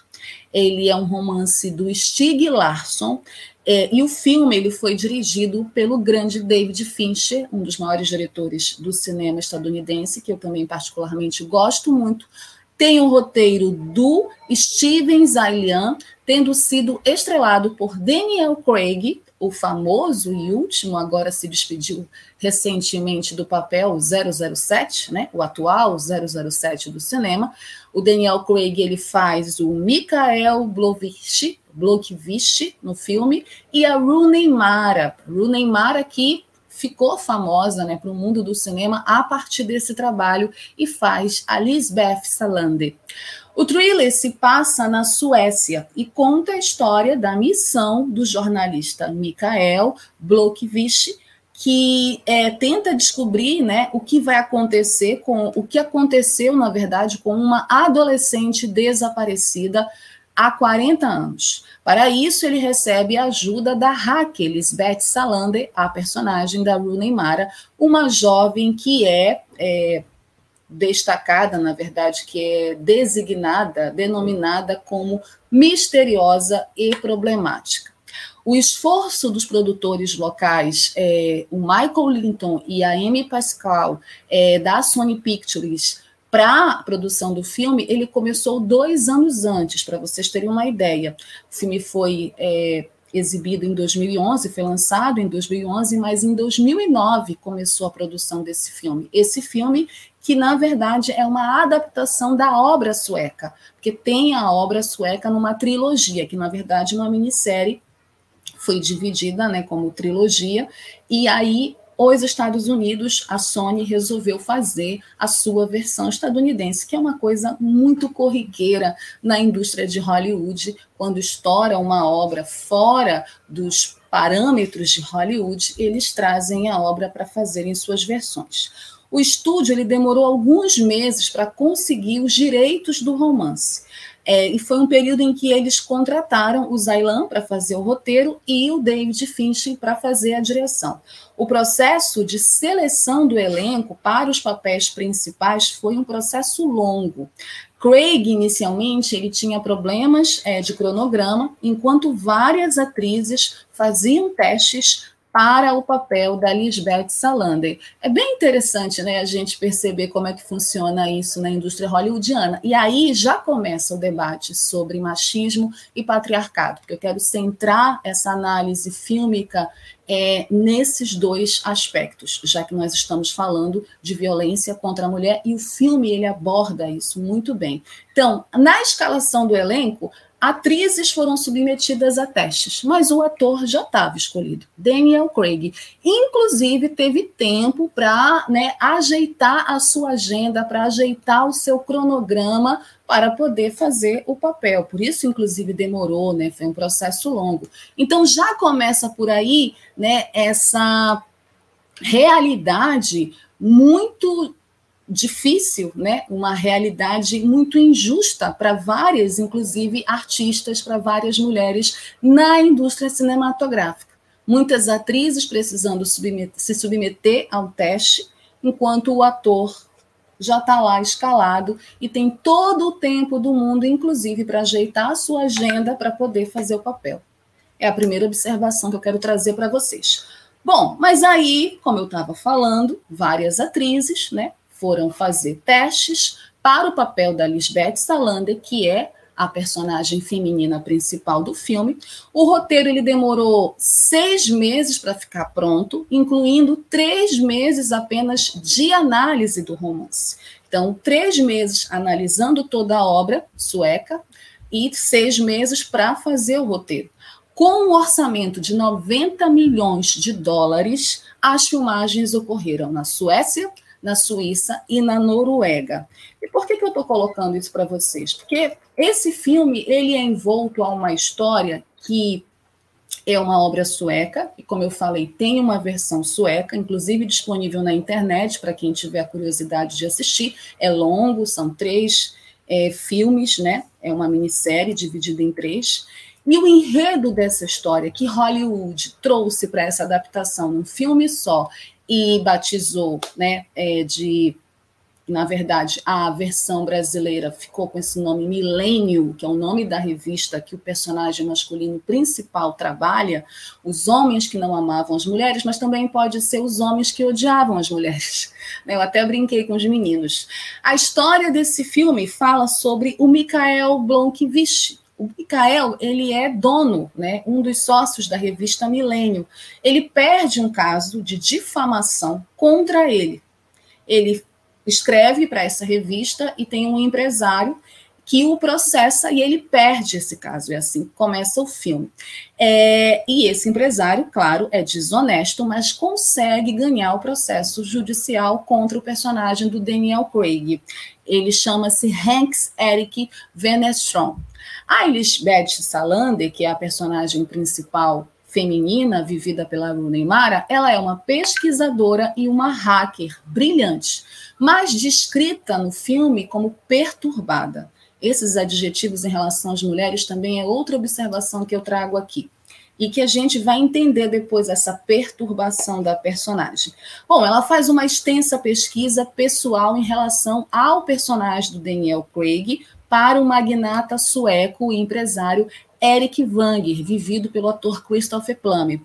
Ele é um romance do Stig Larsson, é, e o filme ele foi dirigido pelo grande David Fincher, um dos maiores diretores do cinema estadunidense, que eu também particularmente gosto muito. Tem o roteiro do Steven Zaillian, tendo sido estrelado por Daniel Craig, o famoso e último, agora se despediu recentemente do papel 007, né, o atual 007 do cinema. O Daniel Craig ele faz o Mikael Blokvist, Blokvist no filme e a Rooney Mara. Rooney Mara que ficou famosa né, para o mundo do cinema a partir desse trabalho e faz a Lisbeth Salander. O thriller se passa na Suécia e conta a história da missão do jornalista Mikael Blokvist, que é, tenta descobrir né, o que vai acontecer com o que aconteceu, na verdade, com uma adolescente desaparecida há 40 anos. Para isso, ele recebe a ajuda da Raquel Lisbeth Salander, a personagem da Rooney Mara, uma jovem que é, é destacada, na verdade, que é designada, denominada como misteriosa e problemática. O esforço dos produtores locais, é, o Michael Linton e a Amy Pascal, é, da Sony Pictures, para a produção do filme, ele começou dois anos antes, para vocês terem uma ideia. O filme foi é, exibido em 2011, foi lançado em 2011, mas em 2009 começou a produção desse filme. Esse filme que na verdade é uma adaptação da obra sueca, porque tem a obra sueca numa trilogia, que na verdade é uma minissérie foi dividida, né, como trilogia, e aí os Estados Unidos, a Sony resolveu fazer a sua versão estadunidense, que é uma coisa muito corriqueira na indústria de Hollywood, quando estoura uma obra fora dos parâmetros de Hollywood, eles trazem a obra para fazerem suas versões. O estúdio ele demorou alguns meses para conseguir os direitos do romance. É, e foi um período em que eles contrataram o Zailan para fazer o roteiro e o David Fincher para fazer a direção. O processo de seleção do elenco para os papéis principais foi um processo longo. Craig, inicialmente, ele tinha problemas é, de cronograma, enquanto várias atrizes faziam testes para o papel da Lisbeth Salander. É bem interessante né, a gente perceber como é que funciona isso na indústria hollywoodiana. E aí já começa o debate sobre machismo e patriarcado, porque eu quero centrar essa análise fílmica é, nesses dois aspectos, já que nós estamos falando de violência contra a mulher e o filme ele aborda isso muito bem. Então, na escalação do elenco, Atrizes foram submetidas a testes, mas o ator já estava escolhido, Daniel Craig. Inclusive, teve tempo para né, ajeitar a sua agenda, para ajeitar o seu cronograma para poder fazer o papel. Por isso, inclusive, demorou, né, foi um processo longo. Então, já começa por aí né, essa realidade muito difícil, né? Uma realidade muito injusta para várias, inclusive artistas, para várias mulheres na indústria cinematográfica. Muitas atrizes precisando submeter, se submeter ao teste, enquanto o ator já está lá escalado e tem todo o tempo do mundo, inclusive para ajeitar a sua agenda para poder fazer o papel. É a primeira observação que eu quero trazer para vocês. Bom, mas aí, como eu estava falando, várias atrizes, né, foram fazer testes para o papel da Lisbeth Salander, que é a personagem feminina principal do filme. O roteiro ele demorou seis meses para ficar pronto, incluindo três meses apenas de análise do romance. Então, três meses analisando toda a obra sueca e seis meses para fazer o roteiro. Com um orçamento de 90 milhões de dólares, as filmagens ocorreram na Suécia, na Suíça e na Noruega. E por que, que eu estou colocando isso para vocês? Porque esse filme ele é envolto a uma história que é uma obra sueca, e como eu falei, tem uma versão sueca, inclusive disponível na internet para quem tiver curiosidade de assistir. É longo, são três é, filmes, né? É uma minissérie dividida em três. E o enredo dessa história que Hollywood trouxe para essa adaptação num filme só e batizou né, é, de. Na verdade, a versão brasileira ficou com esse nome Milênio, que é o nome da revista que o personagem masculino principal trabalha, os homens que não amavam as mulheres, mas também pode ser os homens que odiavam as mulheres. (laughs) Eu até brinquei com os meninos. A história desse filme fala sobre o Mikhail Blomkvist, o Micael, ele é dono, né, um dos sócios da revista Milênio. Ele perde um caso de difamação contra ele. Ele escreve para essa revista e tem um empresário que o processa e ele perde esse caso. E assim começa o filme. É, e esse empresário, claro, é desonesto, mas consegue ganhar o processo judicial contra o personagem do Daniel Craig. Ele chama-se Hanks Eric Venestrom. A Elisbeth Salander, que é a personagem principal feminina vivida pela Rooney Mara, ela é uma pesquisadora e uma hacker brilhante, mas descrita no filme como perturbada. Esses adjetivos em relação às mulheres também é outra observação que eu trago aqui e que a gente vai entender depois essa perturbação da personagem. Bom, ela faz uma extensa pesquisa pessoal em relação ao personagem do Daniel Craig, para o magnata sueco e empresário Eric Wanger, vivido pelo ator Christopher Plummer.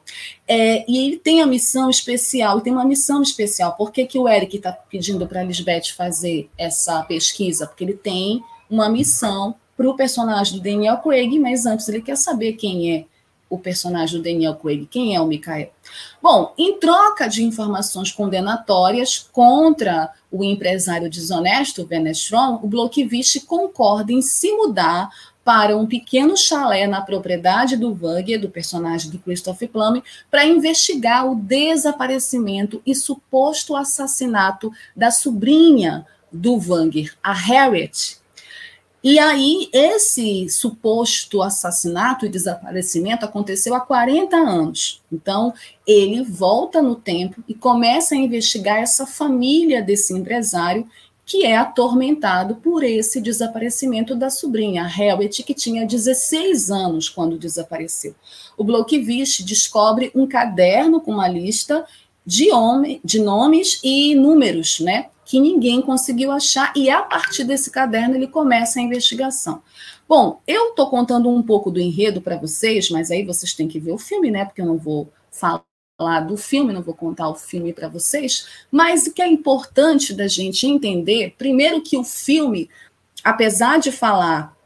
É, e ele tem a missão especial, e tem uma missão especial. Por que, que o Eric está pedindo para a Lisbeth fazer essa pesquisa? Porque ele tem uma missão para o personagem do Daniel Craig, mas antes ele quer saber quem é o personagem do Daniel Craig, quem é o Mikael. Bom, em troca de informações condenatórias contra o empresário desonesto Venestron, o Blockvist concorda em se mudar para um pequeno chalé na propriedade do Wagner, do personagem do Christopher Plummer, para investigar o desaparecimento e suposto assassinato da sobrinha do Wanger, a Harriet, e aí, esse suposto assassinato e desaparecimento aconteceu há 40 anos. Então, ele volta no tempo e começa a investigar essa família desse empresário que é atormentado por esse desaparecimento da sobrinha, Helwet, que tinha 16 anos quando desapareceu. O Blockvist descobre um caderno com uma lista de, homem, de nomes e números, né? Que ninguém conseguiu achar, e a partir desse caderno ele começa a investigação. Bom, eu estou contando um pouco do enredo para vocês, mas aí vocês têm que ver o filme, né? Porque eu não vou falar falar do filme, não vou contar o filme para vocês, mas o que é importante da gente entender, primeiro que o filme, apesar de falar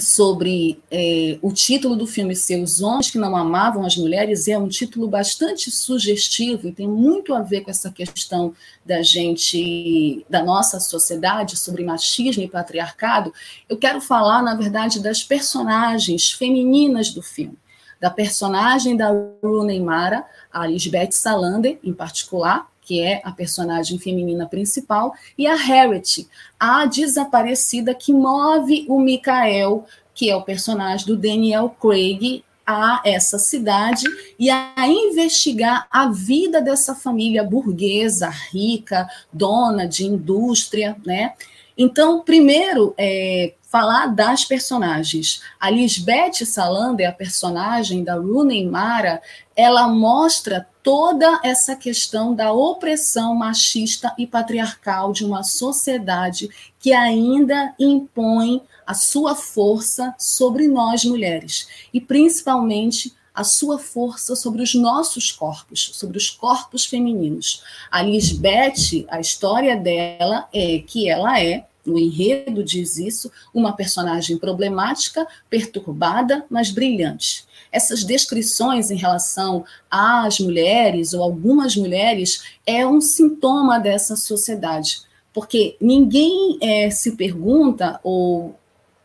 sobre é, o título do filme ser Os Homens que Não Amavam as Mulheres, é um título bastante sugestivo e tem muito a ver com essa questão da gente, da nossa sociedade, sobre machismo e patriarcado. Eu quero falar, na verdade, das personagens femininas do filme. Da personagem da Rooney Mara, a Lisbeth Salander, em particular, que é a personagem feminina principal, e a Harriet, a desaparecida que move o Michael, que é o personagem do Daniel Craig, a essa cidade e a investigar a vida dessa família burguesa, rica, dona de indústria, né? Então, primeiro, é, falar das personagens. A Lisbeth Salander, a personagem da Rooney Mara, ela mostra toda essa questão da opressão machista e patriarcal de uma sociedade que ainda impõe a sua força sobre nós mulheres e principalmente a sua força sobre os nossos corpos, sobre os corpos femininos. A Lisbeth, a história dela é que ela é o enredo diz isso, uma personagem problemática, perturbada, mas brilhante. Essas descrições em relação às mulheres ou algumas mulheres é um sintoma dessa sociedade, porque ninguém é, se pergunta ou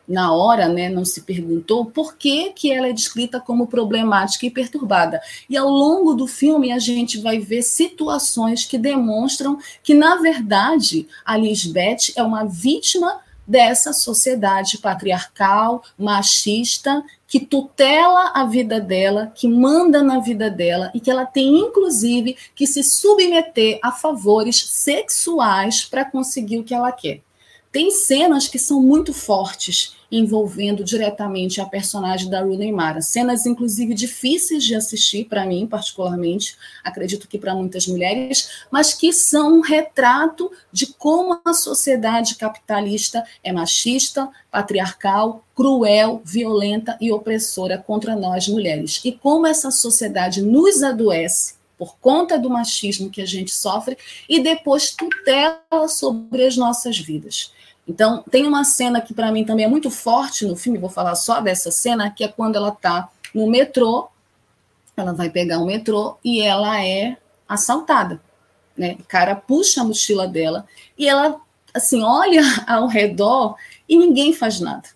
na hora, né, não se perguntou por que, que ela é descrita como problemática e perturbada. E ao longo do filme a gente vai ver situações que demonstram que, na verdade, a Lisbeth é uma vítima dessa sociedade patriarcal, machista, que tutela a vida dela, que manda na vida dela e que ela tem, inclusive, que se submeter a favores sexuais para conseguir o que ela quer. Tem cenas que são muito fortes envolvendo diretamente a personagem da Rooney Mara. Cenas, inclusive, difíceis de assistir, para mim, particularmente, acredito que para muitas mulheres, mas que são um retrato de como a sociedade capitalista é machista, patriarcal, cruel, violenta e opressora contra nós mulheres. E como essa sociedade nos adoece por conta do machismo que a gente sofre e depois tutela sobre as nossas vidas. Então, tem uma cena que para mim também é muito forte no filme, vou falar só dessa cena, que é quando ela está no metrô, ela vai pegar o um metrô e ela é assaltada. Né? O cara puxa a mochila dela e ela, assim, olha (laughs) ao redor e ninguém faz nada.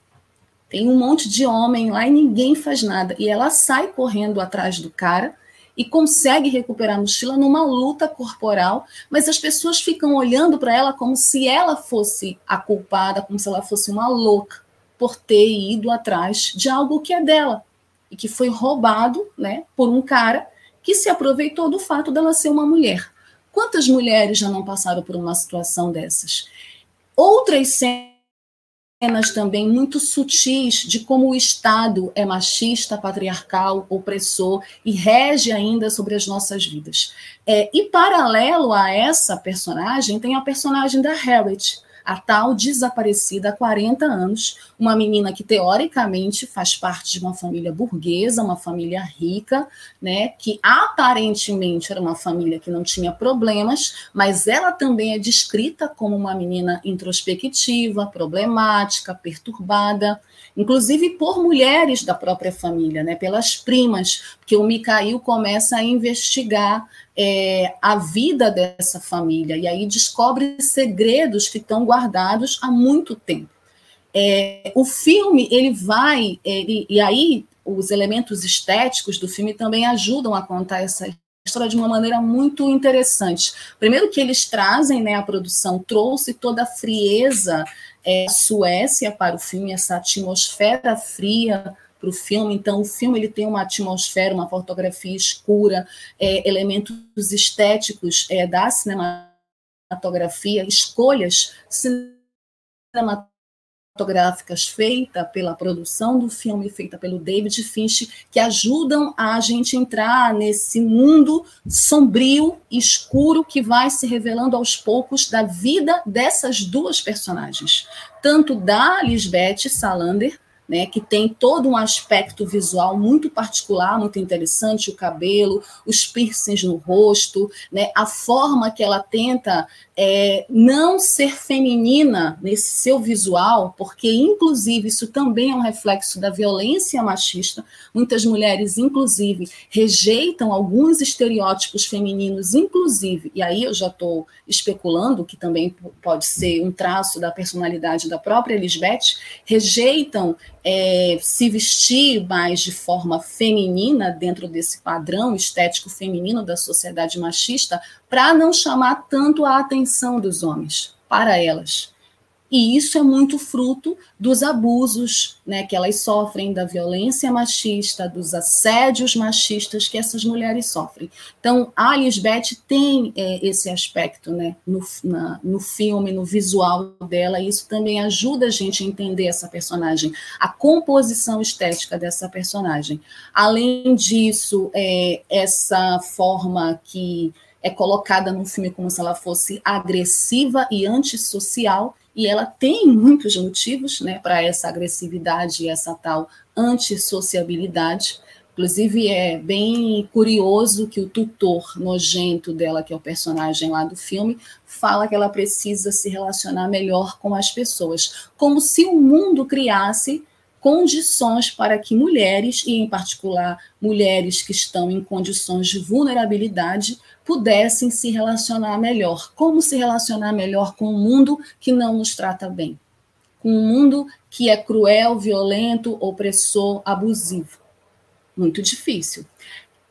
Tem um monte de homem lá e ninguém faz nada. E ela sai correndo atrás do cara e consegue recuperar a mochila numa luta corporal, mas as pessoas ficam olhando para ela como se ela fosse a culpada, como se ela fosse uma louca por ter ido atrás de algo que é dela e que foi roubado, né, por um cara que se aproveitou do fato dela ser uma mulher. Quantas mulheres já não passaram por uma situação dessas? Outras cenas cenas também muito sutis de como o Estado é machista, patriarcal, opressor e rege ainda sobre as nossas vidas. É, e paralelo a essa personagem, tem a personagem da Harriet, a tal desaparecida há 40 anos, uma menina que teoricamente faz parte de uma família burguesa, uma família rica, né, que aparentemente era uma família que não tinha problemas, mas ela também é descrita como uma menina introspectiva, problemática, perturbada, inclusive por mulheres da própria família, né, pelas primas, porque o Mikhail começa a investigar é, a vida dessa família e aí descobre segredos que estão guardados há muito tempo. É, o filme ele vai ele, e aí os elementos estéticos do filme também ajudam a contar essa história de uma maneira muito interessante. Primeiro que eles trazem, né, a produção trouxe toda a frieza é, Suécia para o filme, essa atmosfera fria para o filme. Então, o filme ele tem uma atmosfera, uma fotografia escura, é, elementos estéticos é, da cinematografia, escolhas cinematográficas feitas pela produção do filme, feita pelo David Finch, que ajudam a gente entrar nesse mundo sombrio, escuro, que vai se revelando aos poucos da vida dessas duas personagens, tanto da Lisbeth Salander, né, que tem todo um aspecto visual muito particular, muito interessante, o cabelo, os piercings no rosto, né, a forma que ela tenta é, não ser feminina nesse seu visual, porque, inclusive, isso também é um reflexo da violência machista. Muitas mulheres, inclusive, rejeitam alguns estereótipos femininos, inclusive, e aí eu já estou especulando que também pode ser um traço da personalidade da própria Lisbeth, rejeitam é, se vestir mais de forma feminina dentro desse padrão estético feminino da sociedade machista, para não chamar tanto a atenção dos homens para elas. E isso é muito fruto dos abusos né, que elas sofrem, da violência machista, dos assédios machistas que essas mulheres sofrem. Então, a Lisbeth tem é, esse aspecto né, no, na, no filme, no visual dela, e isso também ajuda a gente a entender essa personagem, a composição estética dessa personagem. Além disso, é, essa forma que é colocada no filme como se ela fosse agressiva e antissocial, e ela tem muitos motivos né, para essa agressividade e essa tal antissociabilidade. Inclusive, é bem curioso que o tutor nojento dela, que é o personagem lá do filme, fala que ela precisa se relacionar melhor com as pessoas, como se o mundo criasse condições para que mulheres, e em particular mulheres que estão em condições de vulnerabilidade, pudessem se relacionar melhor. Como se relacionar melhor com um mundo que não nos trata bem? Com um mundo que é cruel, violento, opressor, abusivo. Muito difícil.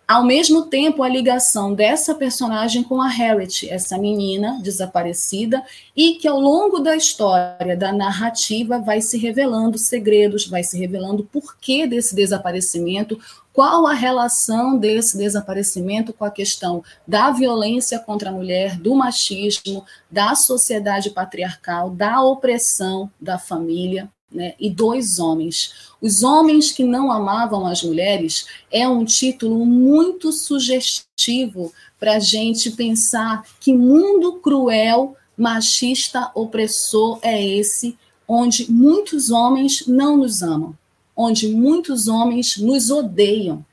Ao mesmo tempo, a ligação dessa personagem com a Harriet, essa menina desaparecida, e que ao longo da história, da narrativa, vai se revelando segredos, vai se revelando o porquê desse desaparecimento, qual a relação desse desaparecimento com a questão da violência contra a mulher, do machismo, da sociedade patriarcal, da opressão da família né, e dois homens. Os homens que não amavam as mulheres é um título muito sugestivo para a gente pensar que mundo cruel, machista, opressor é esse, onde muitos homens não nos amam onde muitos homens nos odeiam,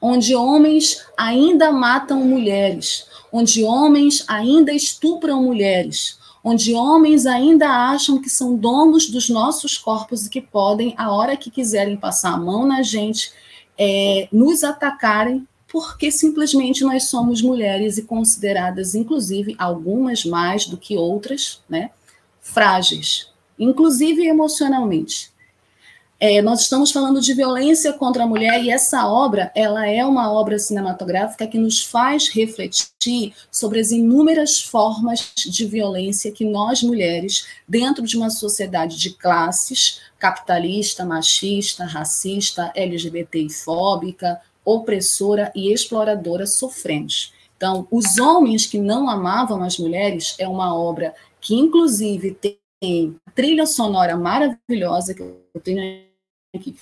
onde homens ainda matam mulheres, onde homens ainda estupram mulheres, onde homens ainda acham que são donos dos nossos corpos e que podem, a hora que quiserem passar a mão na gente, é, nos atacarem, porque simplesmente nós somos mulheres e consideradas, inclusive, algumas mais do que outras, né, frágeis, inclusive emocionalmente. É, nós estamos falando de violência contra a mulher e essa obra, ela é uma obra cinematográfica que nos faz refletir sobre as inúmeras formas de violência que nós mulheres, dentro de uma sociedade de classes, capitalista, machista, racista, LGBTI-fóbica, opressora e exploradora, sofremos. Então, Os Homens que Não Amavam as Mulheres é uma obra que, inclusive, tem trilha sonora maravilhosa, que eu tenho que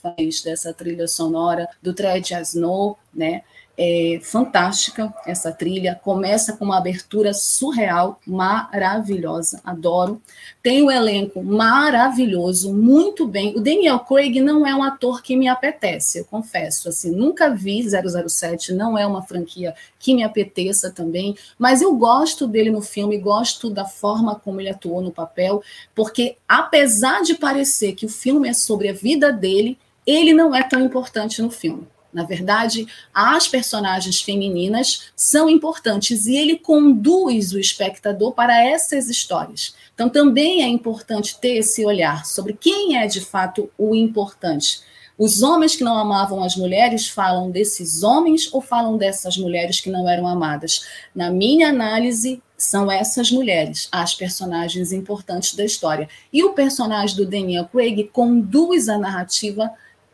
faz dessa trilha sonora do Tred Asno, né? É fantástica essa trilha. Começa com uma abertura surreal, maravilhosa, adoro. Tem um elenco maravilhoso, muito bem. O Daniel Craig não é um ator que me apetece, eu confesso. Assim, nunca vi 007, não é uma franquia que me apeteça também, mas eu gosto dele no filme, gosto da forma como ele atuou no papel, porque apesar de parecer que o filme é sobre a vida dele, ele não é tão importante no filme. Na verdade, as personagens femininas são importantes e ele conduz o espectador para essas histórias. Então, também é importante ter esse olhar sobre quem é de fato o importante. Os homens que não amavam as mulheres falam desses homens ou falam dessas mulheres que não eram amadas? Na minha análise, são essas mulheres, as personagens importantes da história. E o personagem do Daniel Craig conduz a narrativa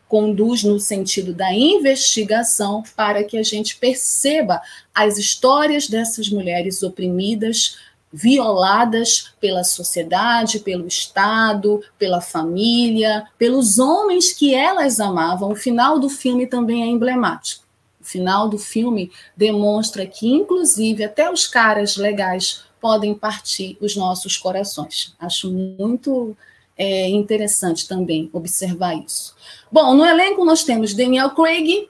conduz no sentido da investigação para que a gente perceba as histórias dessas mulheres oprimidas, violadas pela sociedade, pelo Estado, pela família, pelos homens que elas amavam. O final do filme também é emblemático. O final do filme demonstra que, inclusive, até os caras legais podem partir os nossos corações. Acho muito é interessante também observar isso. Bom, no elenco nós temos Daniel Craig,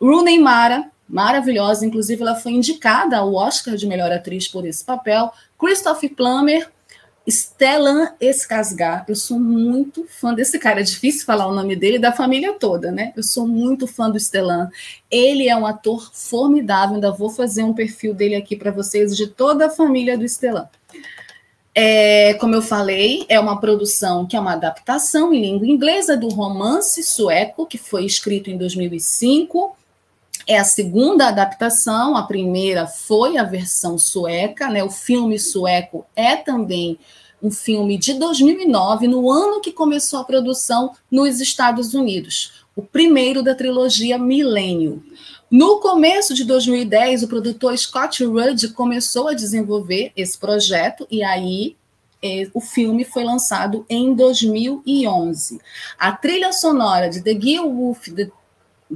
Rooney Mara, maravilhosa, inclusive ela foi indicada ao Oscar de melhor atriz por esse papel, Christopher Plummer, Stellan Skarsgård, eu sou muito fã desse cara, é difícil falar o nome dele, da família toda, né? Eu sou muito fã do Stellan. Ele é um ator formidável, ainda vou fazer um perfil dele aqui para vocês, de toda a família do Stellan. É, como eu falei, é uma produção que é uma adaptação em língua inglesa do romance sueco, que foi escrito em 2005. É a segunda adaptação, a primeira foi a versão sueca, né? O filme sueco é também um filme de 2009, no ano que começou a produção nos Estados Unidos, o primeiro da trilogia Milênio. No começo de 2010, o produtor Scott Rudd começou a desenvolver esse projeto e aí é, o filme foi lançado em 2011. A trilha sonora de The Gill The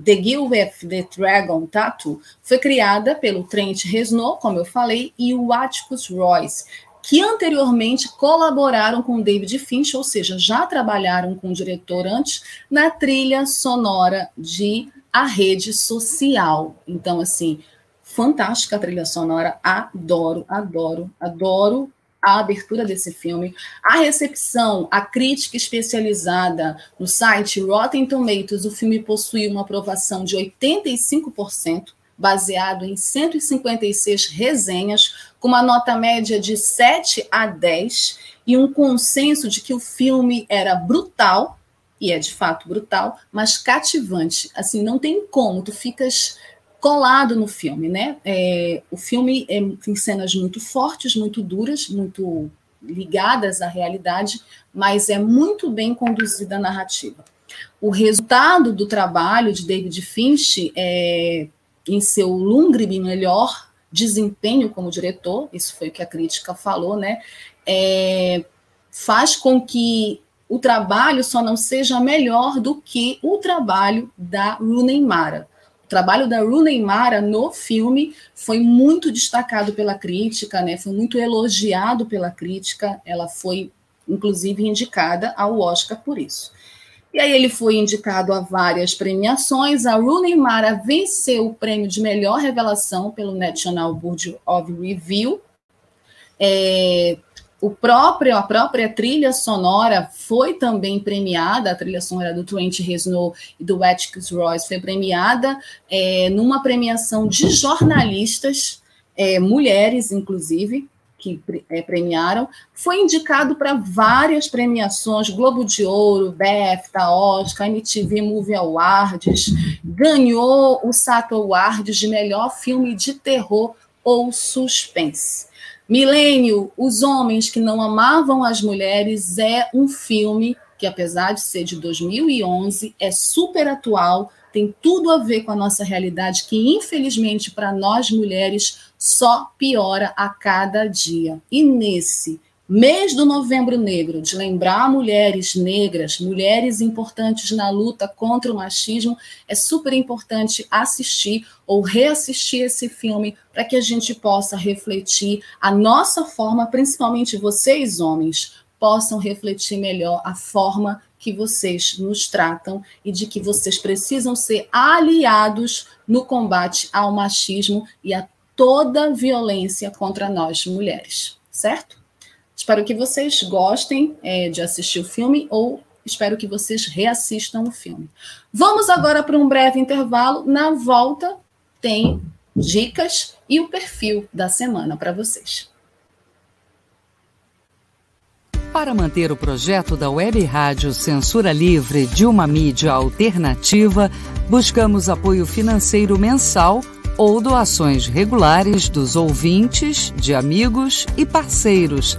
The the Dragon Tattoo foi criada pelo Trent Reznor, como eu falei, e o Atticus Royce, que anteriormente colaboraram com David Finch, ou seja, já trabalharam com o diretor antes na trilha sonora de A Rede Social. Então, assim, fantástica a trilha sonora, adoro, adoro, adoro a abertura desse filme, a recepção, a crítica especializada no site Rotten Tomatoes, o filme possui uma aprovação de 85%, baseado em 156 resenhas, com uma nota média de 7 a 10 e um consenso de que o filme era brutal, e é de fato brutal, mas cativante. Assim, não tem como, tu ficas colado no filme, né? É, o filme é, tem cenas muito fortes, muito duras, muito ligadas à realidade, mas é muito bem conduzida a narrativa. O resultado do trabalho de David Finch é, em seu lungre melhor desempenho como diretor, isso foi o que a crítica falou, né? É, faz com que o trabalho só não seja melhor do que o trabalho da Rooney Mara. O trabalho da Rooney Mara no filme foi muito destacado pela crítica, né? Foi muito elogiado pela crítica. Ela foi, inclusive, indicada ao Oscar por isso. E aí ele foi indicado a várias premiações. A Rooney Mara venceu o prêmio de melhor revelação pelo National Board of Review. É, o próprio, a própria trilha sonora foi também premiada, a trilha sonora do Trent Reznor e do Atticus Royce foi premiada é, numa premiação de jornalistas, é, mulheres, inclusive, que é, premiaram, foi indicado para várias premiações, Globo de Ouro, BAFTA, Oscar, MTV Movie Awards, ganhou o Sato Awards de melhor filme de terror ou suspense. Milênio, Os Homens que Não Amavam as Mulheres é um filme que, apesar de ser de 2011, é super atual, tem tudo a ver com a nossa realidade, que infelizmente para nós mulheres só piora a cada dia. E nesse Mês do Novembro Negro, de lembrar mulheres negras, mulheres importantes na luta contra o machismo, é super importante assistir ou reassistir esse filme para que a gente possa refletir a nossa forma, principalmente vocês, homens, possam refletir melhor a forma que vocês nos tratam e de que vocês precisam ser aliados no combate ao machismo e a toda violência contra nós mulheres, certo? Espero que vocês gostem é, de assistir o filme ou espero que vocês reassistam o filme. Vamos agora para um breve intervalo. Na volta, tem dicas e o perfil da semana para vocês. Para manter o projeto da Web Rádio Censura Livre de uma mídia alternativa, buscamos apoio financeiro mensal ou doações regulares dos ouvintes, de amigos e parceiros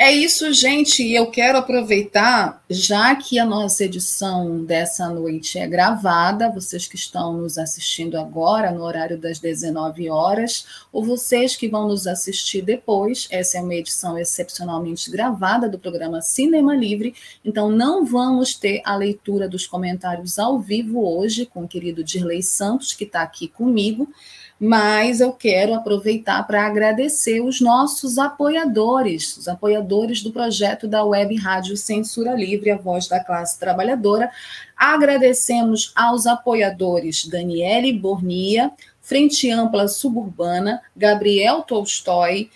É isso, gente. E eu quero aproveitar, já que a nossa edição dessa noite é gravada, vocês que estão nos assistindo agora, no horário das 19 horas, ou vocês que vão nos assistir depois, essa é uma edição excepcionalmente gravada do programa Cinema Livre, então não vamos ter a leitura dos comentários ao vivo hoje com o querido Dirley Santos, que está aqui comigo mas eu quero aproveitar para agradecer os nossos apoiadores, os apoiadores do projeto da Web Rádio Censura Livre, a voz da classe trabalhadora. Agradecemos aos apoiadores Daniele Bornia, Frente Ampla Suburbana, Gabriel Tolstói,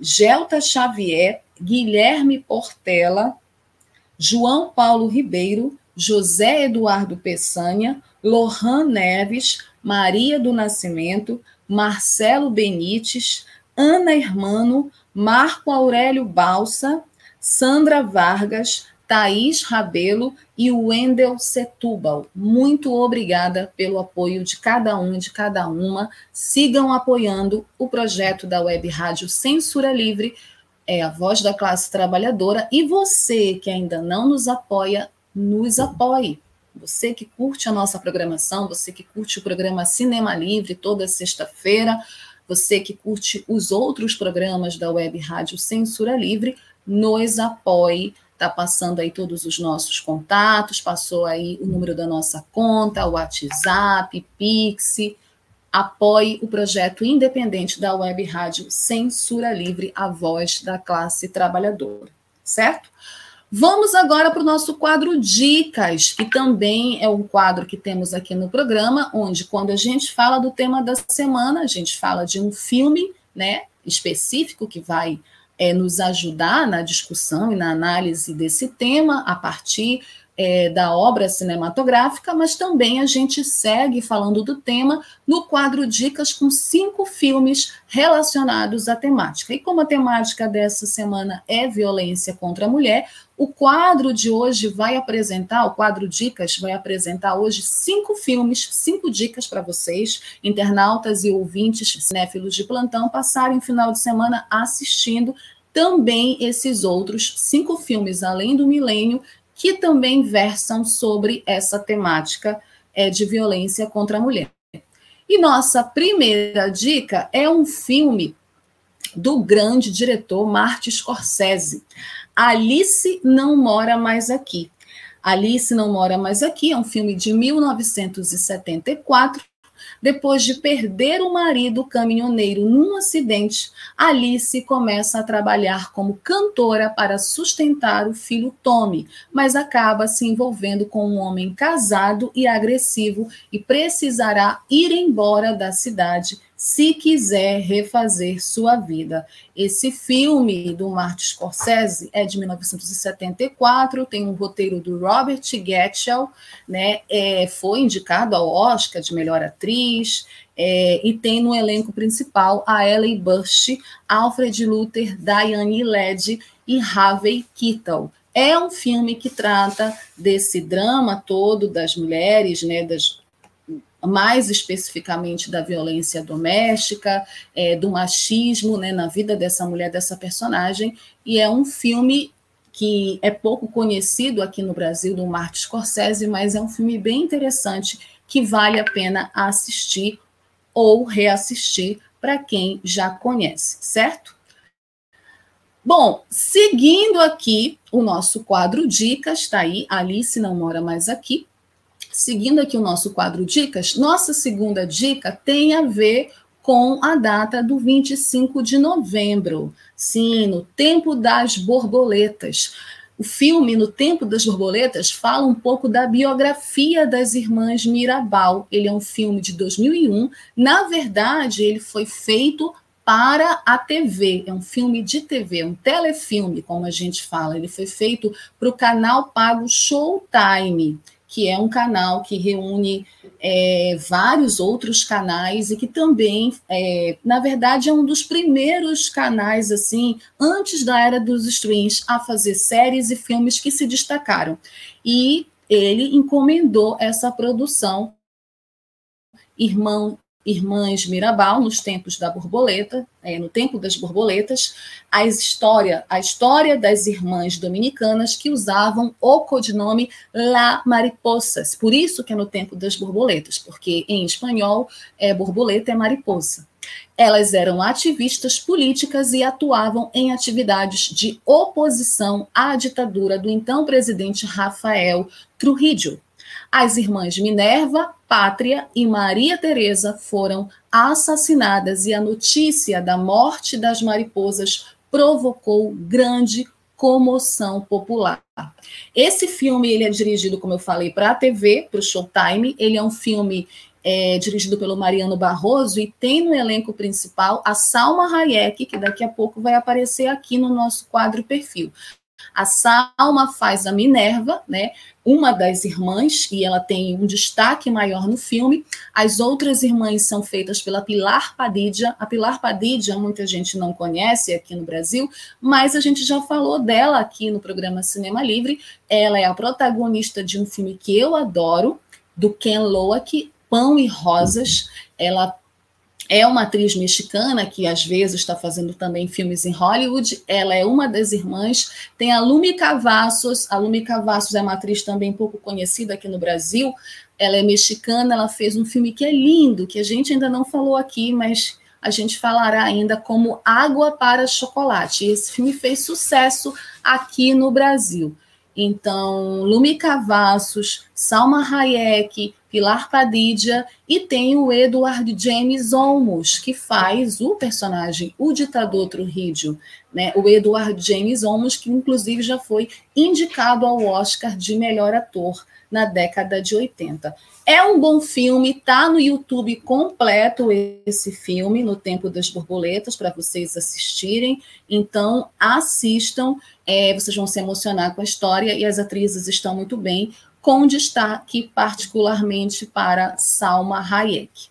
Gelta Xavier, Guilherme Portela, João Paulo Ribeiro, José Eduardo Peçanha, Lohan Neves, Maria do Nascimento, Marcelo Benites, Ana Hermano, Marco Aurélio Balsa, Sandra Vargas, Thaís Rabelo e Wendel Setúbal. Muito obrigada pelo apoio de cada um e de cada uma. Sigam apoiando o projeto da Web Rádio Censura Livre, é a voz da classe trabalhadora. E você que ainda não nos apoia, nos apoie. Você que curte a nossa programação, você que curte o programa Cinema Livre toda sexta-feira, você que curte os outros programas da Web Rádio Censura Livre, nos apoie. Está passando aí todos os nossos contatos, passou aí o número da nossa conta, o WhatsApp, Pix. Apoie o projeto independente da Web Rádio Censura Livre, a voz da classe trabalhadora, certo? Vamos agora para o nosso quadro Dicas, que também é um quadro que temos aqui no programa, onde quando a gente fala do tema da semana, a gente fala de um filme né, específico que vai é, nos ajudar na discussão e na análise desse tema a partir é, da obra cinematográfica, mas também a gente segue falando do tema no quadro Dicas com cinco filmes relacionados à temática. E como a temática dessa semana é violência contra a mulher, o quadro de hoje vai apresentar, o quadro Dicas vai apresentar hoje cinco filmes, cinco dicas para vocês, internautas e ouvintes cinéfilos de plantão, passarem o final de semana assistindo também esses outros cinco filmes, além do Milênio, que também versam sobre essa temática é, de violência contra a mulher. E nossa primeira dica é um filme do grande diretor Martin Scorsese. Alice não mora mais aqui. Alice não mora mais aqui é um filme de 1974 depois de perder o marido caminhoneiro num acidente, Alice começa a trabalhar como cantora para sustentar o filho Tommy, mas acaba se envolvendo com um homem casado e agressivo e precisará ir embora da cidade se quiser refazer sua vida. Esse filme do Martin Scorsese é de 1974, tem um roteiro do Robert Getchell, né? É, foi indicado ao Oscar de melhor atriz. É, e tem no elenco principal a Ellie Bush, Alfred Luther, Diane Led e Harvey Keitel. É um filme que trata desse drama todo das mulheres, né, das mais especificamente da violência doméstica, é, do machismo né, na vida dessa mulher, dessa personagem, e é um filme que é pouco conhecido aqui no Brasil, do Martin Scorsese, mas é um filme bem interessante que vale a pena assistir ou reassistir para quem já conhece, certo? Bom, seguindo aqui o nosso quadro Dicas, está aí, Alice não mora mais aqui. Seguindo aqui o nosso quadro Dicas, nossa segunda dica tem a ver com a data do 25 de novembro. Sim, no tempo das borboletas. O filme No Tempo das Borboletas fala um pouco da biografia das irmãs Mirabal. Ele é um filme de 2001. Na verdade, ele foi feito para a TV, é um filme de TV, um telefilme, como a gente fala. Ele foi feito para o canal pago Showtime que é um canal que reúne é, vários outros canais e que também, é, na verdade, é um dos primeiros canais, assim, antes da era dos streams, a fazer séries e filmes que se destacaram. E ele encomendou essa produção Irmão, Irmãs Mirabal, nos tempos da borboleta, é, no tempo das borboletas, a história, a história das irmãs dominicanas que usavam o codinome La Mariposas. Por isso que é no tempo das borboletas, porque em espanhol é borboleta é mariposa. Elas eram ativistas políticas e atuavam em atividades de oposição à ditadura do então presidente Rafael Trujillo. As irmãs Minerva, Pátria e Maria Teresa foram assassinadas e a notícia da morte das mariposas provocou grande comoção popular. Esse filme ele é dirigido, como eu falei, para a TV, para o Showtime. Ele é um filme é, dirigido pelo Mariano Barroso e tem no elenco principal a Salma Hayek, que daqui a pouco vai aparecer aqui no nosso quadro perfil. A Salma faz a Minerva, né? Uma das irmãs, e ela tem um destaque maior no filme. As outras irmãs são feitas pela Pilar Padilha. A Pilar Padilha, muita gente não conhece aqui no Brasil, mas a gente já falou dela aqui no programa Cinema Livre. Ela é a protagonista de um filme que eu adoro, do Ken Loach, Pão e Rosas. Ela é uma atriz mexicana que às vezes está fazendo também filmes em Hollywood. Ela é uma das irmãs. Tem a Lumi Cavassos. A Lumi Cavassos é uma atriz também pouco conhecida aqui no Brasil. Ela é mexicana. Ela fez um filme que é lindo, que a gente ainda não falou aqui, mas a gente falará ainda como Água para Chocolate. Esse filme fez sucesso aqui no Brasil. Então, Lumi Cavassos, Salma Hayek, Pilar Padilha e tem o Edward James Olmos, que faz o personagem, o ditador Trujillo, né? O Edward James Olmos, que inclusive já foi indicado ao Oscar de melhor ator na década de 80. É um bom filme, tá no YouTube completo esse filme, No Tempo das Borboletas, para vocês assistirem. Então, assistam, é, vocês vão se emocionar com a história e as atrizes estão muito bem com destaque particularmente para Salma Hayek.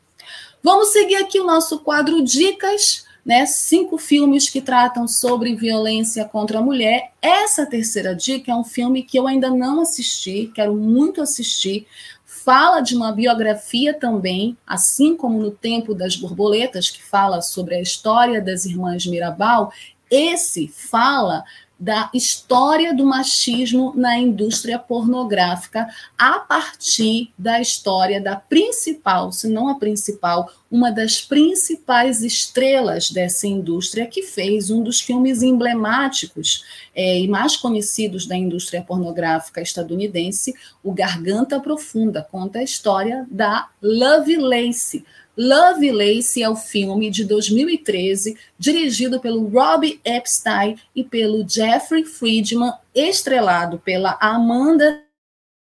Vamos seguir aqui o nosso quadro Dicas, né? Cinco filmes que tratam sobre violência contra a mulher. Essa terceira dica é um filme que eu ainda não assisti, quero muito assistir. Fala de uma biografia também, assim como no Tempo das Borboletas, que fala sobre a história das irmãs Mirabal. Esse fala da história do machismo na indústria pornográfica a partir da história da principal, se não a principal, uma das principais estrelas dessa indústria que fez um dos filmes emblemáticos é, e mais conhecidos da indústria pornográfica estadunidense, O Garganta Profunda, conta a história da Lovelace, Love Lace é o filme de 2013, dirigido pelo Rob Epstein e pelo Jeffrey Friedman, estrelado pela Amanda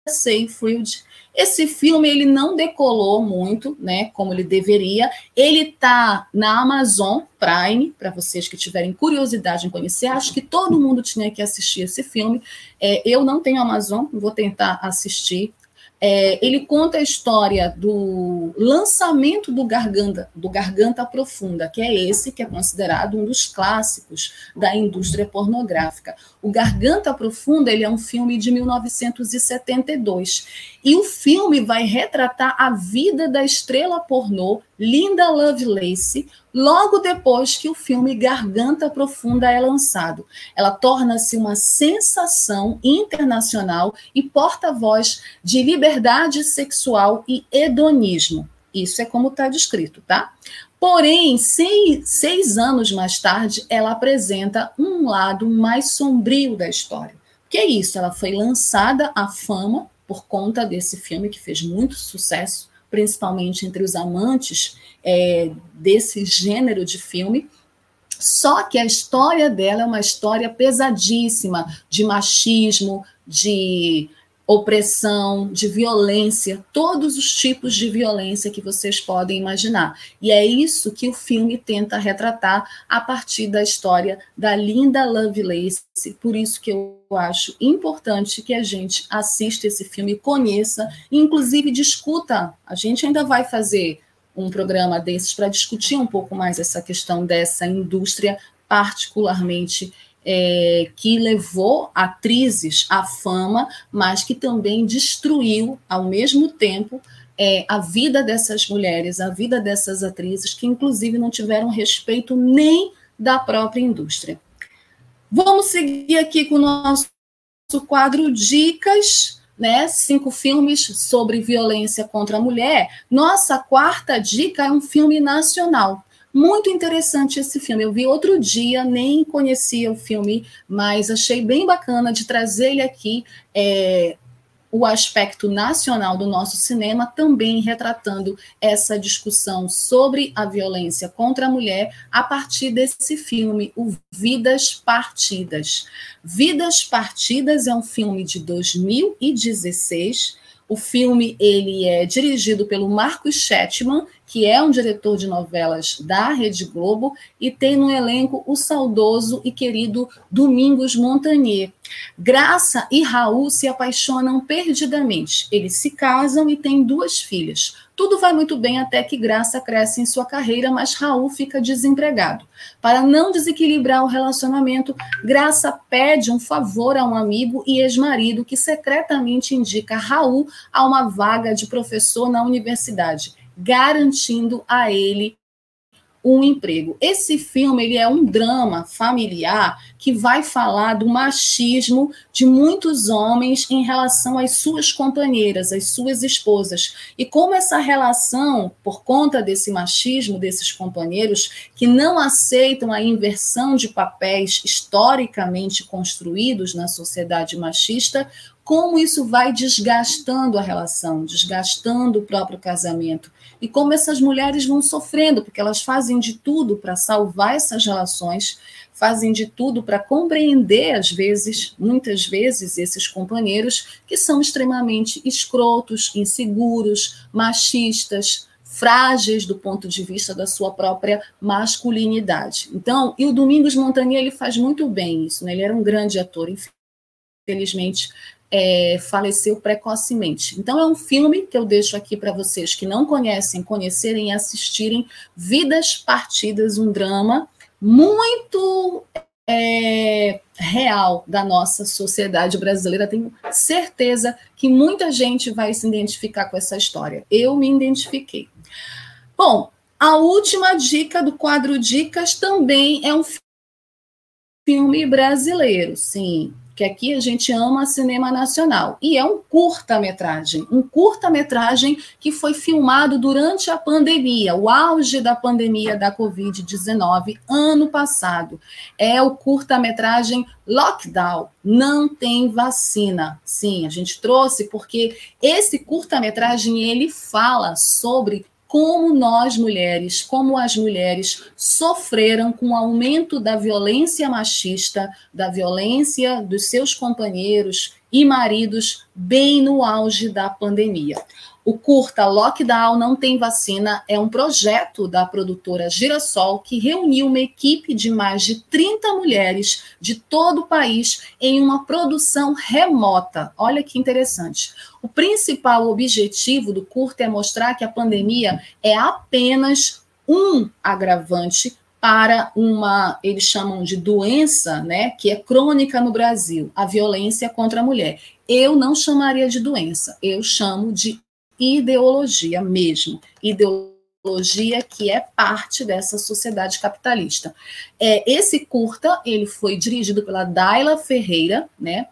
Seyfried. Esse filme ele não decolou muito, né, como ele deveria. Ele tá na Amazon Prime, para vocês que tiverem curiosidade em conhecer. Acho que todo mundo tinha que assistir esse filme. É, eu não tenho Amazon, vou tentar assistir É, ele conta a história do lançamento do Garganta, do Garganta Profunda, que é esse que é considerado um dos clássicos da indústria pornográfica. O Garganta Profunda ele é um filme de 1972 e o filme vai retratar a vida da estrela pornô Linda Lovelace logo depois que o filme Garganta Profunda é lançado. Ela torna-se uma sensação internacional e porta-voz de liberdade sexual e hedonismo. Isso é como está descrito, tá? Porém, seis, seis anos mais tarde, ela apresenta um lado mais sombrio da história. Que é isso? Ela foi lançada à fama por conta desse filme que fez muito sucesso, principalmente entre os amantes é, desse gênero de filme. Só que a história dela é uma história pesadíssima de machismo, de opressão, de violência, todos os tipos de violência que vocês podem imaginar. E é isso que o filme tenta retratar a partir da história da Linda Lovelace. Por isso que eu acho importante que a gente assista esse filme, conheça, e inclusive discuta. A gente ainda vai fazer um programa desses para discutir um pouco mais essa questão dessa indústria particularmente é, que levou atrizes à fama, mas que também destruiu, ao mesmo tempo, é, a vida dessas mulheres, a vida dessas atrizes, que inclusive não tiveram respeito nem da própria indústria. Vamos seguir aqui com o nosso quadro Dicas, né? Cinco filmes sobre violência contra a mulher. Nossa quarta dica é um filme nacional. Muito interessante esse filme. Eu vi outro dia, nem conhecia o filme, mas achei bem bacana de trazer ele aqui. É, o aspecto nacional do nosso cinema, também retratando essa discussão sobre a violência contra a mulher a partir desse filme, o Vidas Partidas. Vidas Partidas é um filme de 2016. O filme ele é dirigido pelo Marcos Chetman, que é um diretor de novelas da Rede Globo, e tem no elenco o saudoso e querido Domingos Montagnier. Graça e Raul se apaixonam perdidamente. Eles se casam e têm duas filhas. Tudo vai muito bem até que Graça cresce em sua carreira, mas Raul fica desempregado. Para não desequilibrar o relacionamento, Graça pede um favor a um amigo e ex-marido que secretamente indica Raul a uma vaga de professor na universidade garantindo a ele um emprego. Esse filme ele é um drama familiar que vai falar do machismo de muitos homens em relação às suas companheiras, às suas esposas, e como essa relação, por conta desse machismo desses companheiros que não aceitam a inversão de papéis historicamente construídos na sociedade machista, como isso vai desgastando a relação, desgastando o próprio casamento e como essas mulheres vão sofrendo, porque elas fazem de tudo para salvar essas relações, fazem de tudo para compreender, às vezes, muitas vezes, esses companheiros que são extremamente escrotos, inseguros, machistas, frágeis do ponto de vista da sua própria masculinidade. Então, e o Domingos Montagnier ele faz muito bem isso, né? Ele era um grande ator, infelizmente é, faleceu precocemente. Então, é um filme que eu deixo aqui para vocês que não conhecem, conhecerem e assistirem. Vidas Partidas, um drama muito é, real da nossa sociedade brasileira. Tenho certeza que muita gente vai se identificar com essa história. Eu me identifiquei. Bom, a última dica do quadro Dicas também é um filme brasileiro, sim que aqui a gente ama cinema nacional. E é um curta-metragem, um curta-metragem que foi filmado durante a pandemia, o auge da pandemia da Covid-19, ano passado. É o curta-metragem Lockdown. Não tem vacina. Sim, a gente trouxe porque esse curta-metragem ele fala sobre como nós mulheres, como as mulheres sofreram com o aumento da violência machista, da violência dos seus companheiros e maridos, bem no auge da pandemia. O curta Lockdown Não Tem Vacina é um projeto da produtora Girassol que reuniu uma equipe de mais de 30 mulheres de todo o país em uma produção remota. Olha que interessante. O principal objetivo do curta é mostrar que a pandemia é apenas um agravante para uma, eles chamam de doença, né, que é crônica no Brasil, a violência contra a mulher. Eu não chamaria de doença, eu chamo de ideologia mesmo, ideologia que é parte dessa sociedade capitalista. É, esse curta, ele foi dirigido pela Daila Ferreira, né,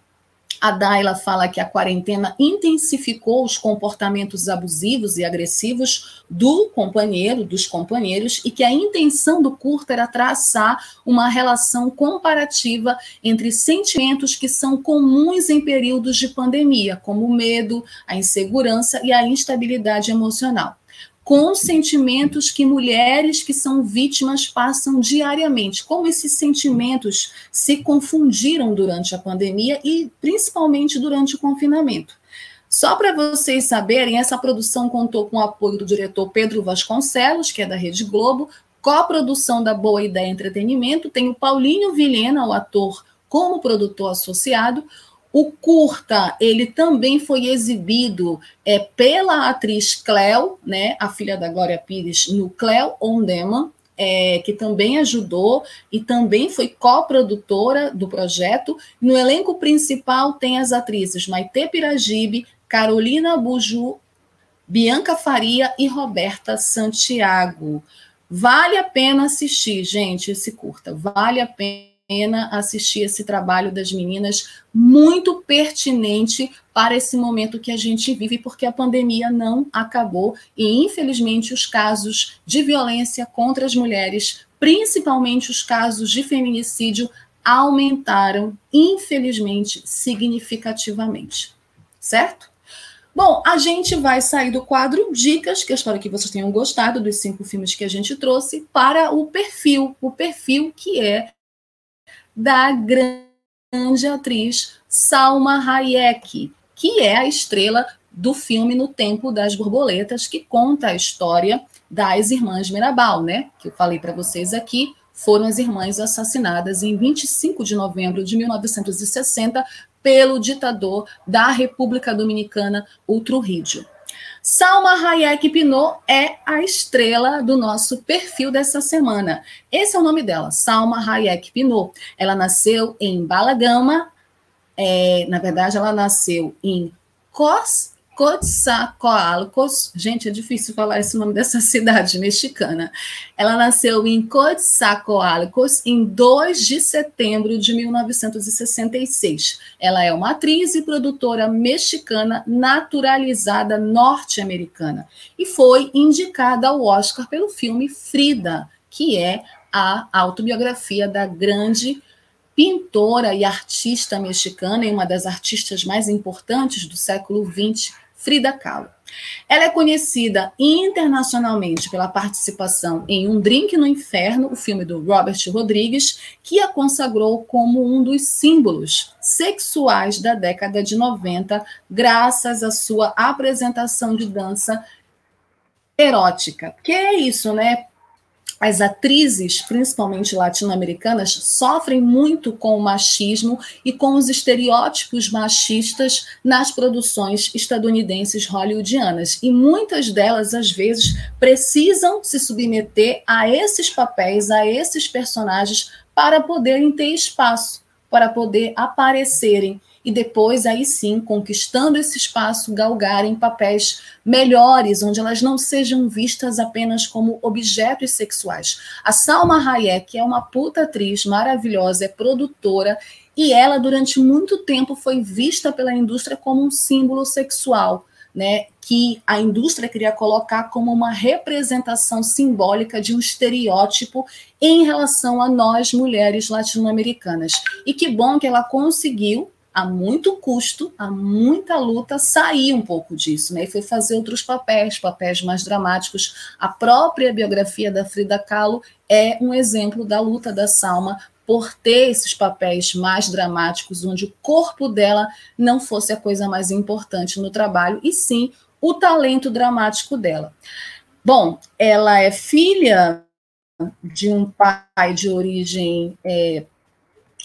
a Daila fala que a quarentena intensificou os comportamentos abusivos e agressivos do companheiro, dos companheiros, e que a intenção do curta era traçar uma relação comparativa entre sentimentos que são comuns em períodos de pandemia, como o medo, a insegurança e a instabilidade emocional com sentimentos que mulheres que são vítimas passam diariamente. Como esses sentimentos se confundiram durante a pandemia e principalmente durante o confinamento. Só para vocês saberem, essa produção contou com o apoio do diretor Pedro Vasconcelos, que é da Rede Globo, coprodução da Boa Ideia Entretenimento, tem o Paulinho Vilhena, o ator, como produtor associado, o curta, ele também foi exibido é, pela atriz Cleo, né, a filha da Glória Pires, no Cleo On Demand, é, que também ajudou e também foi coprodutora do projeto. No elenco principal tem as atrizes Maite Piragibe, Carolina Buju, Bianca Faria e Roberta Santiago. Vale a pena assistir, gente, esse curta. Vale a pena pena assistir esse trabalho das meninas, muito pertinente para esse momento que a gente vive, porque a pandemia não acabou e, infelizmente, os casos de violência contra as mulheres, principalmente os casos de feminicídio, aumentaram, infelizmente, significativamente. Certo? Bom, a gente vai sair do quadro Dicas, que eu espero que vocês tenham gostado dos cinco filmes que a gente trouxe, para o perfil, o perfil que é da grande atriz Salma Hayek, que é a estrela do filme No Tempo das Borboletas, que conta a história das irmãs Mirabal, né? Que eu falei para vocês aqui, foram as irmãs assassinadas em 25 de novembro de 1960 pelo ditador da República Dominicana, o Trujillo. Salma Hayek Pinot é a estrela do nosso perfil dessa semana. Esse é o nome dela, Salma Hayek Pinot. Ela nasceu em Balagama, é, na verdade, ela nasceu em Cos Coatzacoalcos, gente, é difícil falar esse nome dessa (laughs) cidade mexicana. Ela nasceu em Coatzacoalcos em 2 de setembro de 1966. Ela é uma atriz e produtora mexicana naturalizada norte-americana e foi indicada ao Oscar pelo filme Frida, que é a autobiografia da grande pintora e artista mexicana e uma das artistas mais importantes do século XX, Frida Kahlo. Ela é conhecida internacionalmente pela participação em Um Drink no Inferno, o filme do Robert Rodrigues, que a consagrou como um dos símbolos sexuais da década de 90, graças à sua apresentação de dança erótica. Que é isso, né? As atrizes, principalmente latino-americanas, sofrem muito com o machismo e com os estereótipos machistas nas produções estadunidenses hollywoodianas. E muitas delas, às vezes, precisam se submeter a esses papéis, a esses personagens, para poderem ter espaço, para poder aparecerem e depois, aí sim, conquistando esse espaço, galgarem papéis melhores, onde elas não sejam vistas apenas como objetos sexuais. A Salma Hayek é uma puta atriz maravilhosa, é produtora, e ela, durante muito tempo, foi vista pela indústria como um símbolo sexual. Né, que a indústria queria colocar como uma representação simbólica de um estereótipo em relação a nós, mulheres latino-americanas. E que bom que ela conseguiu a muito custo, a muita luta, sair um pouco disso, né? E foi fazer outros papéis, papéis mais dramáticos. A própria biografia da Frida Kahlo é um exemplo da luta da Salma por ter esses papéis mais dramáticos, onde o corpo dela não fosse a coisa mais importante no trabalho, e sim o talento dramático dela. Bom, ela é filha de um pai de origem é,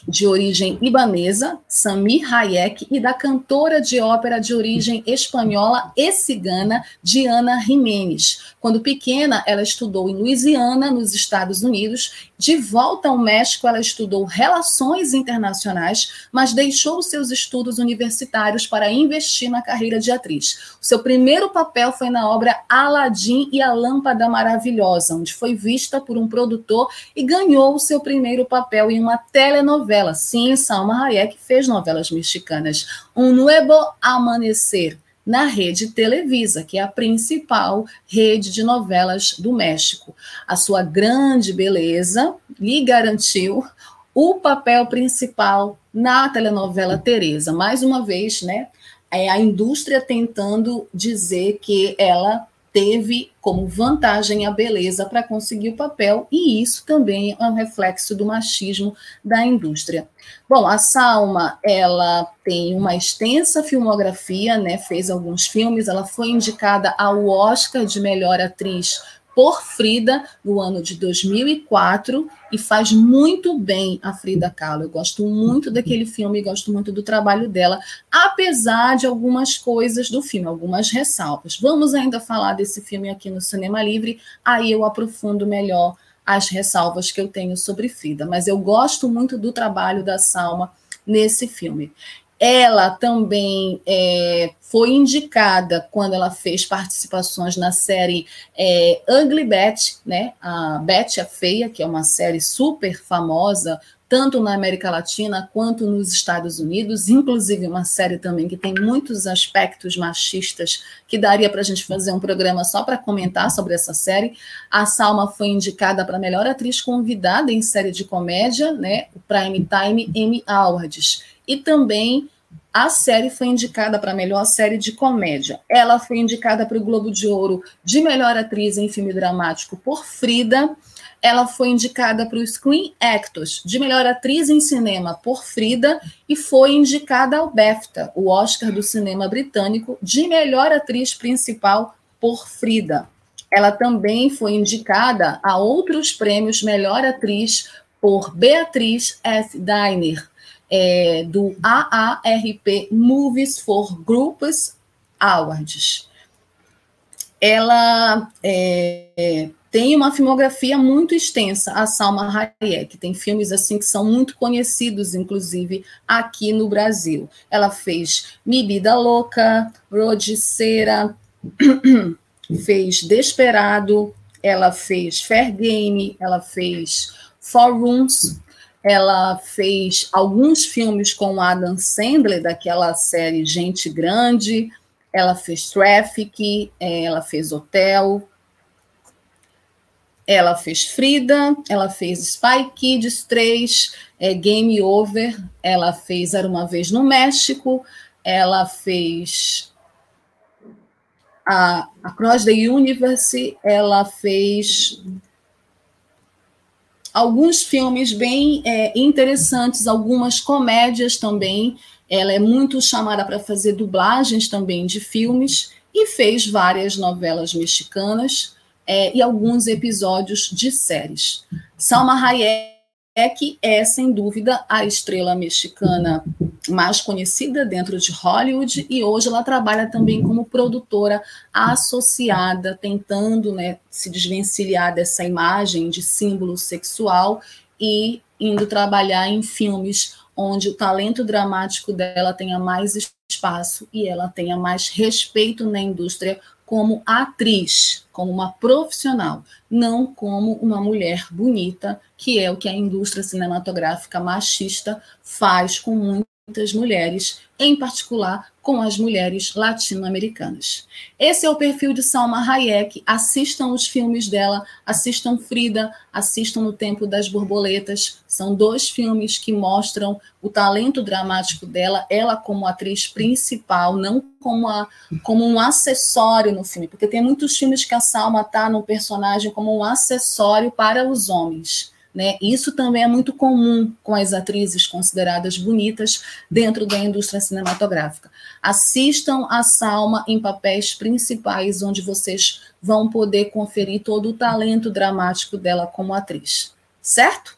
de origem ibanesa, Samir Hayek, e da cantora de ópera de origem espanhola e cigana, Diana Jiménez. Quando pequena, ela estudou em Louisiana, nos Estados Unidos. De volta ao México, ela estudou relações internacionais, mas deixou seus estudos universitários para investir na carreira de atriz. O seu primeiro papel foi na obra Aladim e a Lâmpada Maravilhosa, onde foi vista por um produtor e ganhou o seu primeiro papel em uma telenovela novela. Sim, Salma Hayek fez novelas mexicanas. Um Nuevo Amanecer, na rede Televisa, que é a principal rede de novelas do México. A sua grande beleza lhe garantiu o papel principal na telenovela Teresa. Mais uma vez, né? É a indústria tentando dizer que ela teve como vantagem a beleza para conseguir o papel, e isso também é um reflexo do machismo da indústria. Bom, a Salma, ela tem uma extensa filmografia, né, fez alguns filmes, ela foi indicada ao Oscar de melhor atriz por Frida no ano de 2004 e faz muito bem a Frida Kahlo. Eu gosto muito daquele filme, gosto muito do trabalho dela, apesar de algumas coisas do filme, algumas ressalvas. Vamos ainda falar desse filme aqui no Cinema Livre, aí eu aprofundo melhor as ressalvas que eu tenho sobre Frida, mas eu gosto muito do trabalho da Salma nesse filme. Ela também é, foi indicada quando ela fez participações na série é, Ugly Betty, né? A Betty a Feia, que é uma série super famosa, tanto na América Latina quanto nos Estados Unidos, inclusive uma série também que tem muitos aspectos machistas, que daria para a gente fazer um programa só para comentar sobre essa série. A Salma foi indicada para melhor atriz convidada em série de comédia, né? O Prime Time Emmy Awards. E também a série foi indicada para melhor série de comédia. Ela foi indicada para o Globo de Ouro de melhor atriz em filme dramático por Frida. Ela foi indicada para o Screen Actors de melhor atriz em cinema por Frida e foi indicada ao BAFTA, o Oscar do cinema britânico, de melhor atriz principal por Frida. Ela também foi indicada a outros prêmios melhor atriz por Beatriz S. Diner, é, do AARP Movies for Groups Awards. Ela é, tem uma filmografia muito extensa, a Salma Hayek. Tem filmes assim que são muito conhecidos, inclusive aqui no Brasil. Ela fez Mi Vida Louca, Rodiceira, (clears throat) fez Desperado, ela fez Fair Game, ela fez Four Rooms, ela fez alguns filmes com Adam Sandler, daquela série Gente Grande. Ela fez Traffic, é, ela fez Hotel. Ela fez Frida, ela fez Spy Kids 3, é, Game Over. Ela fez Era Uma Vez no México. Ela fez a Across the Universe. Ela fez alguns filmes bem é, interessantes, algumas comédias também. Ela é muito chamada para fazer dublagens também de filmes e fez várias novelas mexicanas é, e alguns episódios de séries. Salma Hayek é que é, sem dúvida, a estrela mexicana mais conhecida dentro de Hollywood e hoje ela trabalha também como produtora associada, tentando né, se desvencilhar dessa imagem de símbolo sexual e indo trabalhar em filmes onde o talento dramático dela tenha mais espaço e ela tenha mais respeito na indústria como atriz, como uma profissional, não como uma mulher bonita, que é o que a indústria cinematográfica machista faz com muitas mulheres, em particular com as mulheres latino-americanas. Esse é o perfil de Salma Hayek. Assistam os filmes dela, assistam Frida, assistam No Tempo das Borboletas. São dois filmes que mostram o talento dramático dela, ela como atriz principal, não como, a, como um acessório no filme, porque tem muitos filmes que a Salma está no personagem como um acessório para os homens Né? Isso também é muito comum com as atrizes consideradas bonitas dentro da indústria cinematográfica. Assistam a Salma em papéis principais, onde vocês vão poder conferir todo o talento dramático dela como atriz. Certo?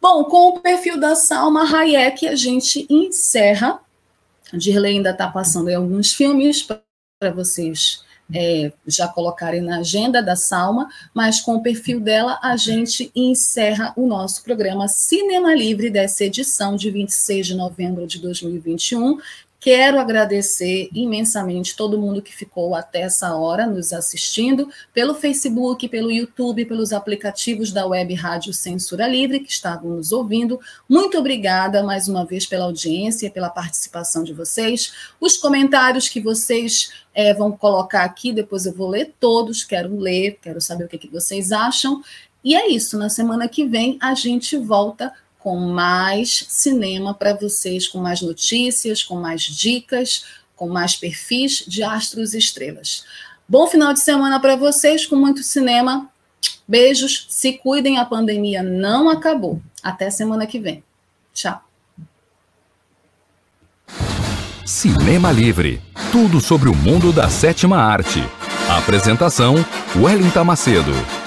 Bom, com o perfil da Salma Hayek, a gente encerra. A Dirley ainda está passando em alguns filmes para vocês é, já colocarem na agenda da Salma, mas com o perfil dela a gente encerra o nosso programa Cinema Livre dessa edição de 26 de novembro de 2021. Quero agradecer imensamente todo mundo que ficou até essa hora nos assistindo, pelo Facebook, pelo YouTube, pelos aplicativos da Web Rádio Censura Livre que estavam nos ouvindo. Muito obrigada mais uma vez pela audiência, pela participação de vocês. Os comentários que vocês é, vão colocar aqui, depois eu vou ler todos, quero ler, quero saber o que, que vocês acham. E é isso, na semana que vem a gente volta com mais cinema para vocês, com mais notícias, com mais dicas, com mais perfis de astros e estrelas. Bom final de semana para vocês, com muito cinema. Beijos, se cuidem, a pandemia não acabou. Até semana que vem. Tchau. Cinema Livre tudo sobre o mundo da sétima arte. apresentação: Wellington Macedo.